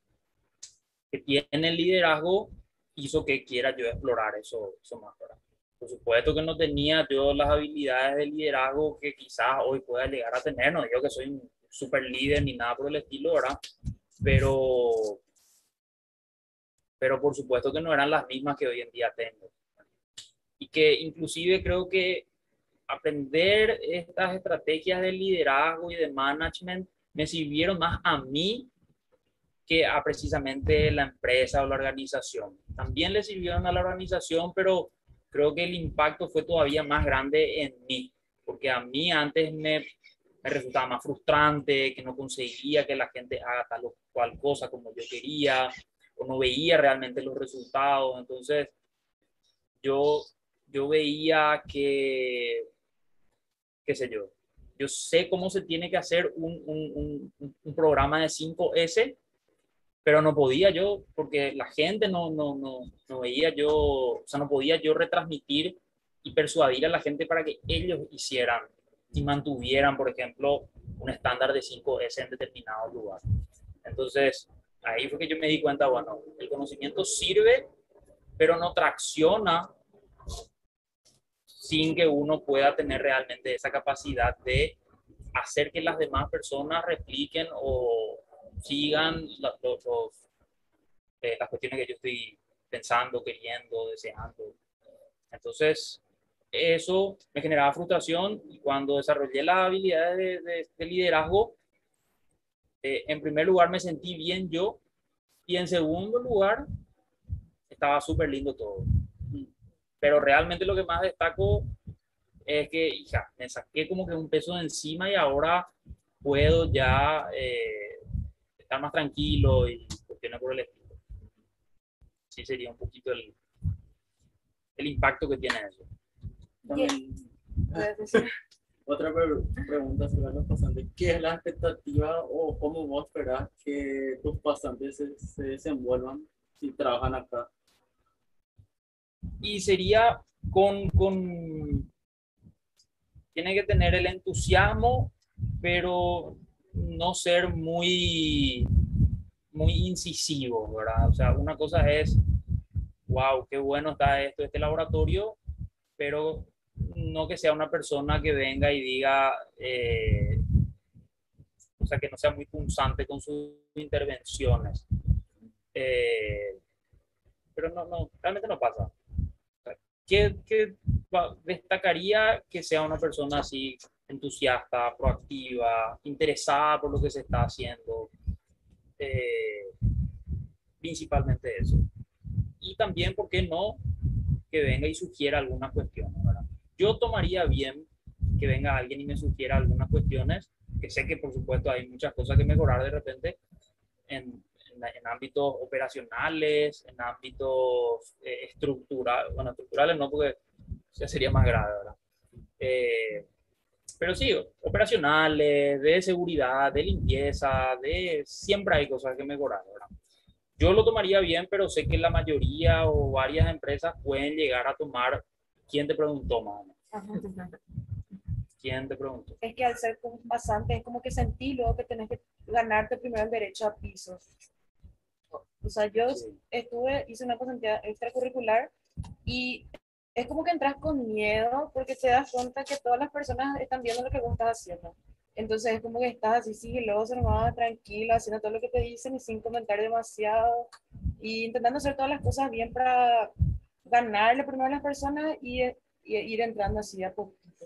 que tiene el liderazgo, hizo que quiera yo explorar eso, eso más. ¿verdad? Por supuesto que no tenía yo las habilidades de liderazgo que quizás hoy pueda llegar a tener, no digo que soy un super líder ni nada por el estilo, ¿verdad? Pero, pero por supuesto que no eran las mismas que hoy en día tengo. Y que inclusive creo que aprender estas estrategias de liderazgo y de management me sirvieron más a mí que a precisamente la empresa o la organización. También le sirvieron a la organización, pero creo que el impacto fue todavía más grande en mí, porque a mí antes me, me resultaba más frustrante, que no conseguía que la gente haga tal o cual cosa como yo quería, o no veía realmente los resultados. Entonces, yo, yo veía que, qué sé yo, yo sé cómo se tiene que hacer un, un, un, programa de 5S, pero no podía yo, porque la gente no, no, no, no veía yo, o sea, no podía yo retransmitir y persuadir a la gente para que ellos hicieran y mantuvieran, por ejemplo, un estándar de 5S en determinado lugar. Entonces, ahí fue que yo me di cuenta, bueno, el conocimiento sirve, pero no tracciona sin que uno pueda tener realmente esa capacidad de hacer que las demás personas repliquen o sigan los, los, eh, las cuestiones que yo estoy pensando, queriendo, deseando. Entonces, eso me generaba frustración y cuando desarrollé las habilidades de, de, de liderazgo, eh, en primer lugar me sentí bien yo y en segundo lugar estaba súper lindo todo. Pero realmente lo que más destaco es que, hija, me saqué como que un peso de encima y ahora puedo ya eh, estar más tranquilo y cuestiones por el estilo. Sí sería un poquito el, el impacto que tiene eso. También, <laughs> otra pre- pregunta sobre los pasantes. ¿Qué es la expectativa o cómo vos esperás que tus pasantes se, se desenvuelvan si trabajan acá? Y sería con, con... Tiene que tener el entusiasmo, pero no ser muy, muy incisivo, ¿verdad? O sea, una cosa es, wow, qué bueno está esto, este laboratorio, pero no que sea una persona que venga y diga, eh, o sea, que no sea muy punzante con sus intervenciones. Eh, pero no, no, realmente no pasa. ¿Qué, qué destacaría que sea una persona así entusiasta, proactiva, interesada por lo que se está haciendo? Eh, principalmente eso. Y también, ¿por qué no? Que venga y sugiera algunas cuestiones. ¿verdad? Yo tomaría bien que venga alguien y me sugiera algunas cuestiones, que sé que por supuesto hay muchas cosas que mejorar de repente en, en, en ámbitos operacionales, en ámbitos eh, estructurales, bueno, estructurales no porque ya sería más grave, ¿verdad? Eh, pero sí, operacionales, de seguridad, de limpieza, de siempre hay cosas que mejorar, ¿verdad? Yo lo tomaría bien, pero sé que la mayoría o varias empresas pueden llegar a tomar quién te preguntó, más ¿Quién te preguntó? Es que al ser pasante es como que sentí luego que tenés que ganarte primero el derecho a pisos. O sea, yo estuve, hice una pasantía extracurricular y es como que entras con miedo porque te das cuenta que todas las personas están viendo lo que vos estás haciendo. Entonces es como que estás así sigiloso, nomás, tranquilo, haciendo todo lo que te dicen y sin comentar demasiado y intentando hacer todas las cosas bien para ganarle primero a las personas y, y ir entrando así a poquito.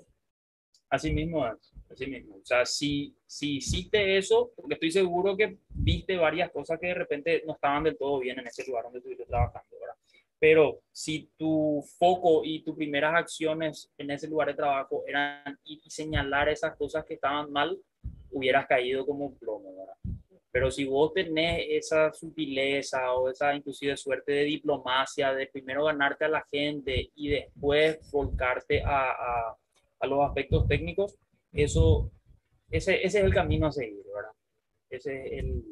Así mismo es, así mismo. O sea, si, si hiciste eso, porque estoy seguro que viste varias cosas que de repente no estaban del todo bien en ese lugar donde estuviste trabajando, ¿verdad? Pero si tu foco y tus primeras acciones en ese lugar de trabajo eran y señalar esas cosas que estaban mal, hubieras caído como un plomo, ¿verdad? Pero si vos tenés esa sutileza o esa inclusive suerte de diplomacia, de primero ganarte a la gente y después volcarte a, a, a los aspectos técnicos, eso, ese, ese es el camino a seguir, ¿verdad? Ese es el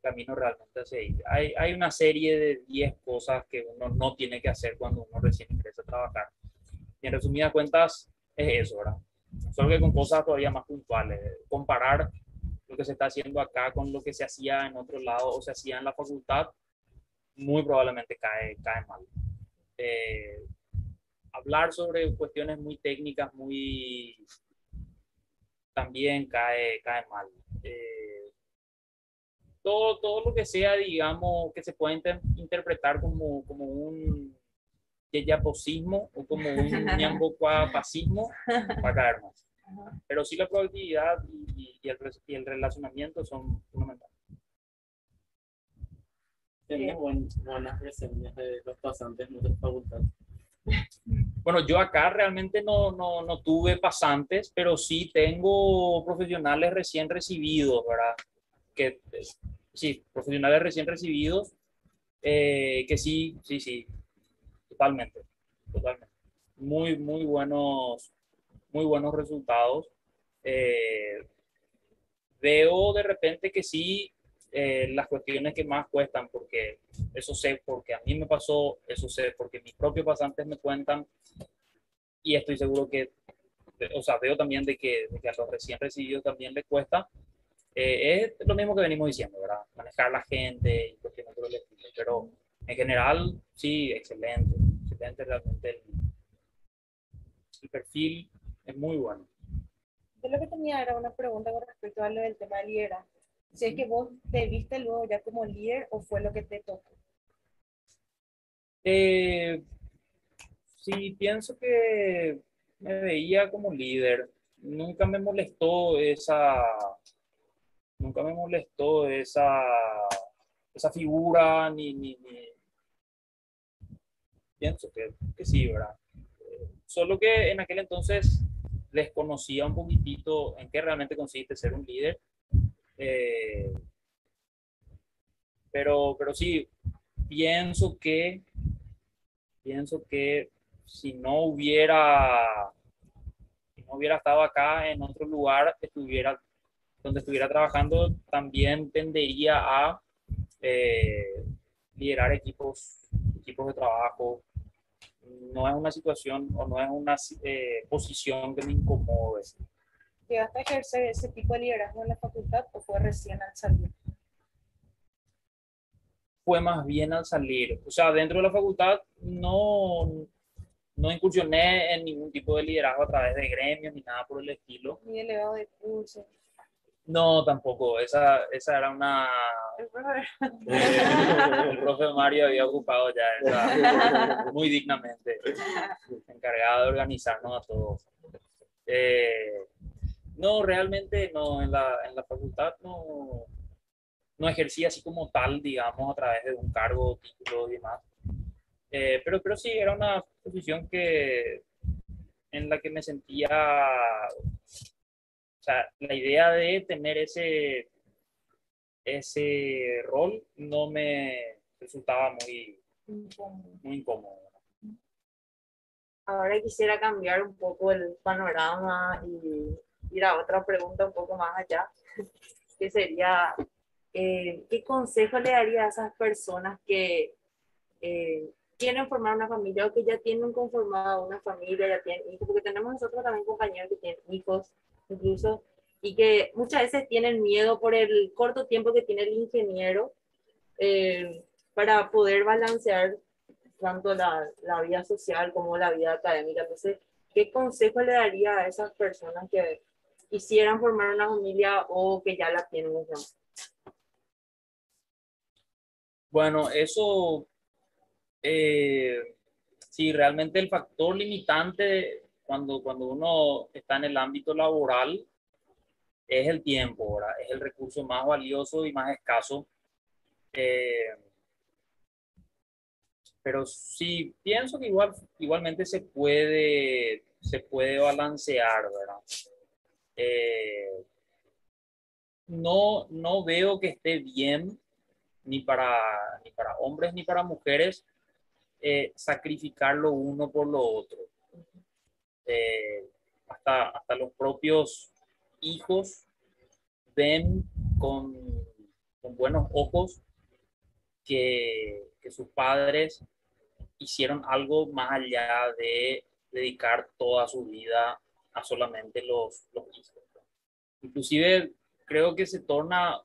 camino realmente a seguir. Hay, hay una serie de 10 cosas que uno no tiene que hacer cuando uno recién ingresa a trabajar. Y en resumidas cuentas, es eso, ¿verdad? Solo que con cosas todavía más puntuales. Comparar lo que se está haciendo acá con lo que se hacía en otro lado o se hacía en la facultad, muy probablemente cae, cae mal. Eh, hablar sobre cuestiones muy técnicas, muy también cae, cae mal. Eh, todo, todo lo que sea, digamos, que se pueda inter- interpretar como, como un yayaposismo o como un <laughs> ñambocuapasismo, va a caer más. Pero sí la proactividad y, y el, y el relacionamiento son fundamentales. Buen- buenas reseñas de los pasantes en nuestra facultad. Bueno, yo acá realmente no, no, no tuve pasantes, pero sí tengo profesionales recién recibidos, ¿verdad? Que, sí, profesionales recién recibidos, eh, que sí, sí, sí, totalmente, totalmente. Muy, muy buenos, muy buenos resultados. Eh, veo de repente que sí, eh, las cuestiones que más cuestan, porque eso sé porque a mí me pasó, eso sé porque mis propios pasantes me cuentan y estoy seguro que, o sea, veo también de que, de que a los recién recibidos también les cuesta. Eh, es lo mismo que venimos diciendo, ¿verdad? Manejar la gente y cuestiones por estilo, pero en general, sí, excelente, excelente realmente el, el perfil es muy bueno. Yo lo que tenía era una pregunta con respecto a lo del tema de liderazgo. Es que vos te viste luego ya como líder o fue lo que te tocó. Eh, sí, pienso que me veía como líder. Nunca me molestó esa, nunca me molestó esa, esa figura, ni, ni, ni- pienso que, que sí, ¿verdad? Eh, Solo que en aquel entonces desconocía un poquitito en qué realmente consiste ser un líder. Eh, pero, pero sí, pienso que pienso que si no hubiera si no hubiera estado acá en otro lugar estuviera donde estuviera trabajando también tendería a eh, liderar equipos equipos de trabajo. No es una situación o no es una eh, posición que me incomode ¿Llegaste a ejercer ese tipo de liderazgo en la facultad o fue recién al salir? fue más bien al salir. O sea, dentro de la facultad no, no incursioné en ningún tipo de liderazgo a través de gremios ni nada por el estilo. Ni elevado de curso. No, tampoco. Esa, esa era una... el profe <laughs> Mario había ocupado ya esa <laughs> muy dignamente, <laughs> encargado de organizarnos a todos. Eh, no, realmente no, en la, en la facultad no, no ejercía así como tal, digamos, a través de un cargo, título y demás. Eh, pero, pero sí, era una posición que, en la que me sentía, o sea, la idea de tener ese, ese rol no me resultaba muy, muy incómodo. Ahora quisiera cambiar un poco el panorama y ir a otra pregunta un poco más allá, <laughs> que sería, eh, ¿qué consejo le daría a esas personas que eh, quieren formar una familia o que ya tienen conformada una familia, ya tienen hijos, porque tenemos nosotros también compañeros que tienen hijos incluso, y que muchas veces tienen miedo por el corto tiempo que tiene el ingeniero eh, para poder balancear tanto la, la, vida social como la vida académica. Entonces, ¿qué consejo le daría a esas personas que quisieran formar una familia o que ya la tienen? Bueno, eso, eh, sí, realmente el factor limitante cuando, cuando uno está en el ámbito laboral es el tiempo, ¿verdad? es el recurso más valioso y más escaso. Eh, pero sí, pienso que igual, igualmente se puede, se puede balancear, ¿verdad? Eh, no, no veo que esté bien ni para, ni para hombres ni para mujeres eh, sacrificar lo uno por lo otro. Eh, hasta, hasta los propios hijos ven con, con buenos ojos que, que, sus padres hicieron algo más allá de dedicar toda su vida a solamente los, los hijos. Inclusive creo que se torna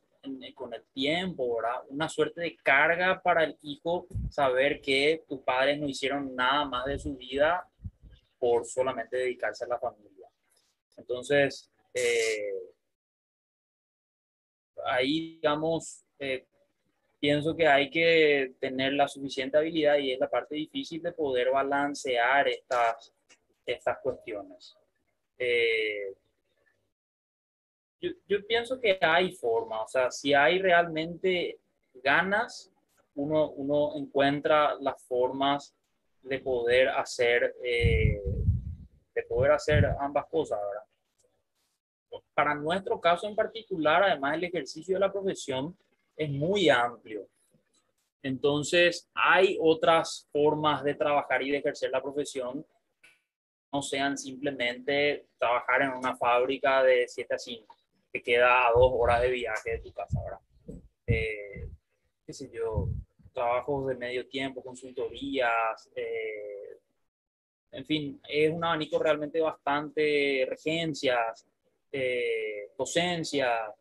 con el tiempo, ¿verdad? Una suerte de carga para el hijo saber que tus padres no hicieron nada más de su vida por solamente dedicarse a la familia. Entonces, eh, ahí, digamos, eh, pienso que hay que tener la suficiente habilidad y es la parte difícil de poder balancear estas, estas cuestiones. Eh, yo, yo, pienso que hay forma, o sea, si hay realmente ganas, uno, uno encuentra las formas de poder hacer, eh, de poder hacer ambas cosas, ¿verdad? Para nuestro caso en particular, además el ejercicio de la profesión es muy amplio. Entonces, hay otras formas de trabajar y de ejercer la profesión no sean simplemente trabajar en una fábrica de 7 a 5 que queda a dos horas de viaje de tu casa, ¿verdad? Eh, qué sé yo, trabajos de medio tiempo, consultorías, eh, en fin, es un abanico realmente bastante, regencias, eh, docencia,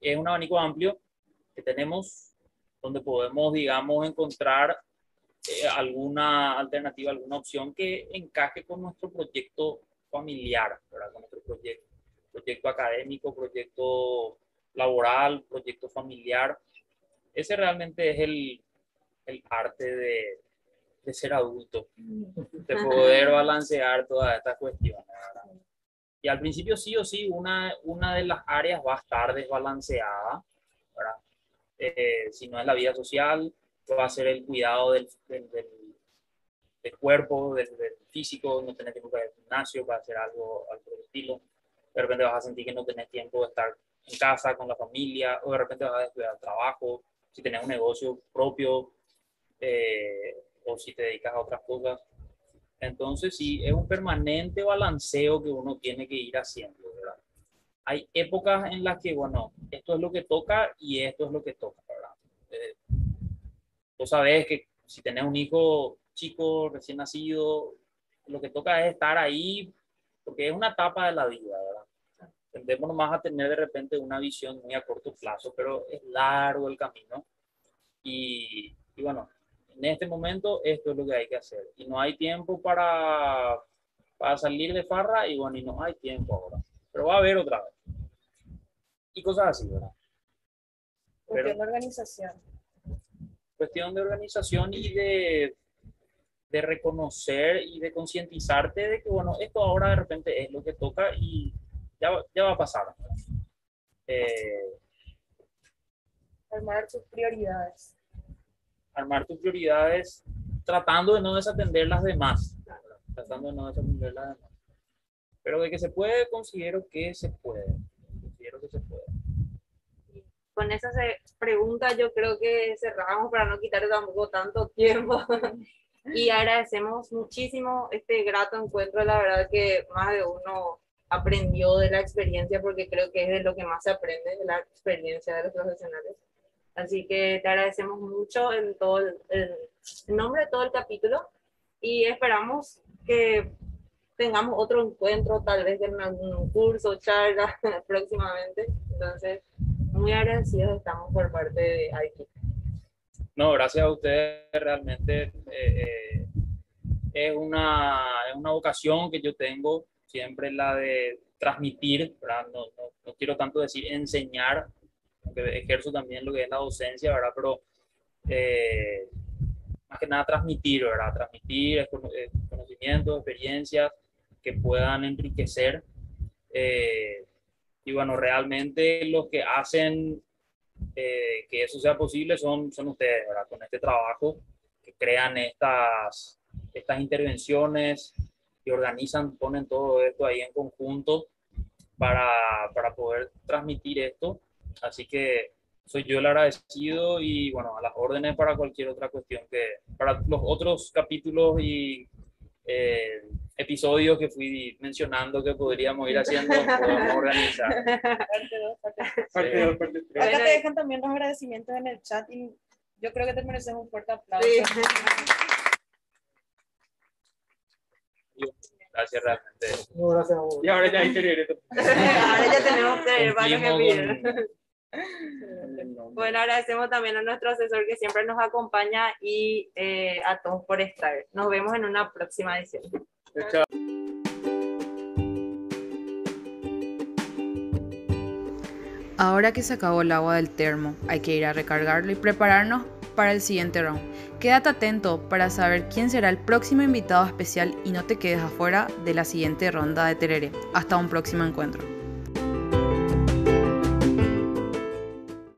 es un abanico amplio que tenemos donde podemos, digamos, encontrar eh, alguna alternativa, alguna opción que encaje con nuestro proyecto familiar, ¿verdad? con nuestro proyecto proyecto académico, proyecto laboral, proyecto familiar. Ese realmente es el, el arte de, de, ser adulto, de poder balancear todas estas cuestiones. Y al principio sí o sí, una, una de las áreas va a estar desbalanceada, eh, si no es la vida social, va a ser el cuidado del, del, del, cuerpo, del, físico, no tener tiempo para el gimnasio, para hacer algo, algo del estilo de repente vas a sentir que no tenés tiempo de estar en casa con la familia, o de repente vas a descuidar el trabajo, si tenés un negocio propio, eh, o si te dedicas a otras cosas. Entonces, sí, es un permanente balanceo que uno tiene que ir haciendo, ¿verdad? Hay épocas en las que, bueno, esto es lo que toca y esto es lo que toca, ¿verdad? Eh, tú sabes que si tenés un hijo chico, recién nacido, lo que toca es estar ahí porque es una etapa de la vida, ¿verdad? Tendemos más a tener de repente una visión muy a corto plazo, pero es largo el camino. Y, y bueno, en este momento esto es lo que hay que hacer. Y no hay tiempo para, para salir de farra y bueno, y no hay tiempo ahora. Pero va a haber otra vez. Y cosas así, ¿verdad? Cuestión de organización. Cuestión de organización y de de reconocer y de concientizarte de que, bueno, esto ahora de repente es lo que toca y ya, ya va a pasar. Eh, armar tus prioridades. Armar tus prioridades tratando de no desatender las demás. Tratando de no desatender las demás. Pero de que se puede, considero que se puede. Considero que se puede. Con esa pregunta yo creo que cerramos para no quitarle tampoco tanto <laughs> tiempo. <laughs> y agradecemos muchísimo este grato encuentro, la verdad que más de uno aprendió de la experiencia porque creo que es de lo que más se aprende, de la experiencia de los profesionales. Así que te agradecemos mucho en todo el, el- en nombre de todo el capítulo y esperamos que tengamos otro encuentro, tal vez en algún curso, charla <laughs> próximamente. Entonces, muy agradecidos estamos por parte de IKEA. No, gracias a ustedes, realmente eh, eh, es, una, es una vocación que yo tengo, siempre la de transmitir. No, no, no quiero tanto decir enseñar, aunque ejerzo también lo que es la docencia, ¿verdad? Pero eh, más que nada transmitir, ¿verdad? Transmitir conocimientos, experiencias que puedan enriquecer. Y bueno, realmente los que hacen eh, que eso sea posible son, son ustedes, ¿verdad? Con este trabajo, que crean estas, estas intervenciones y organizan, ponen todo esto ahí en conjunto para, para poder transmitir esto. Así que soy yo el agradecido y bueno, a las órdenes para cualquier otra cuestión que, para los otros capítulos y eh, episodios que fui mencionando que podríamos ir haciendo, <laughs> podemos organizar. Parte dos, parte tres. Parte dos, parte tres. Acá te dejan también los agradecimientos en el chat y yo creo que te mereces un fuerte aplauso. Sí. Gracias realmente. No, gracias a vos. Y ahora ya hay que <laughs> Ahora ya tenemos que piden. <laughs> Bueno, agradecemos también a nuestro asesor que siempre nos acompaña y eh, a todos por estar. Nos vemos en una próxima edición. Chao. Ahora que se acabó el agua del termo, hay que ir a recargarlo y prepararnos para el siguiente round. Quédate atento para saber quién será el próximo invitado especial y no te quedes afuera de la siguiente ronda de Tereré. Hasta un próximo encuentro.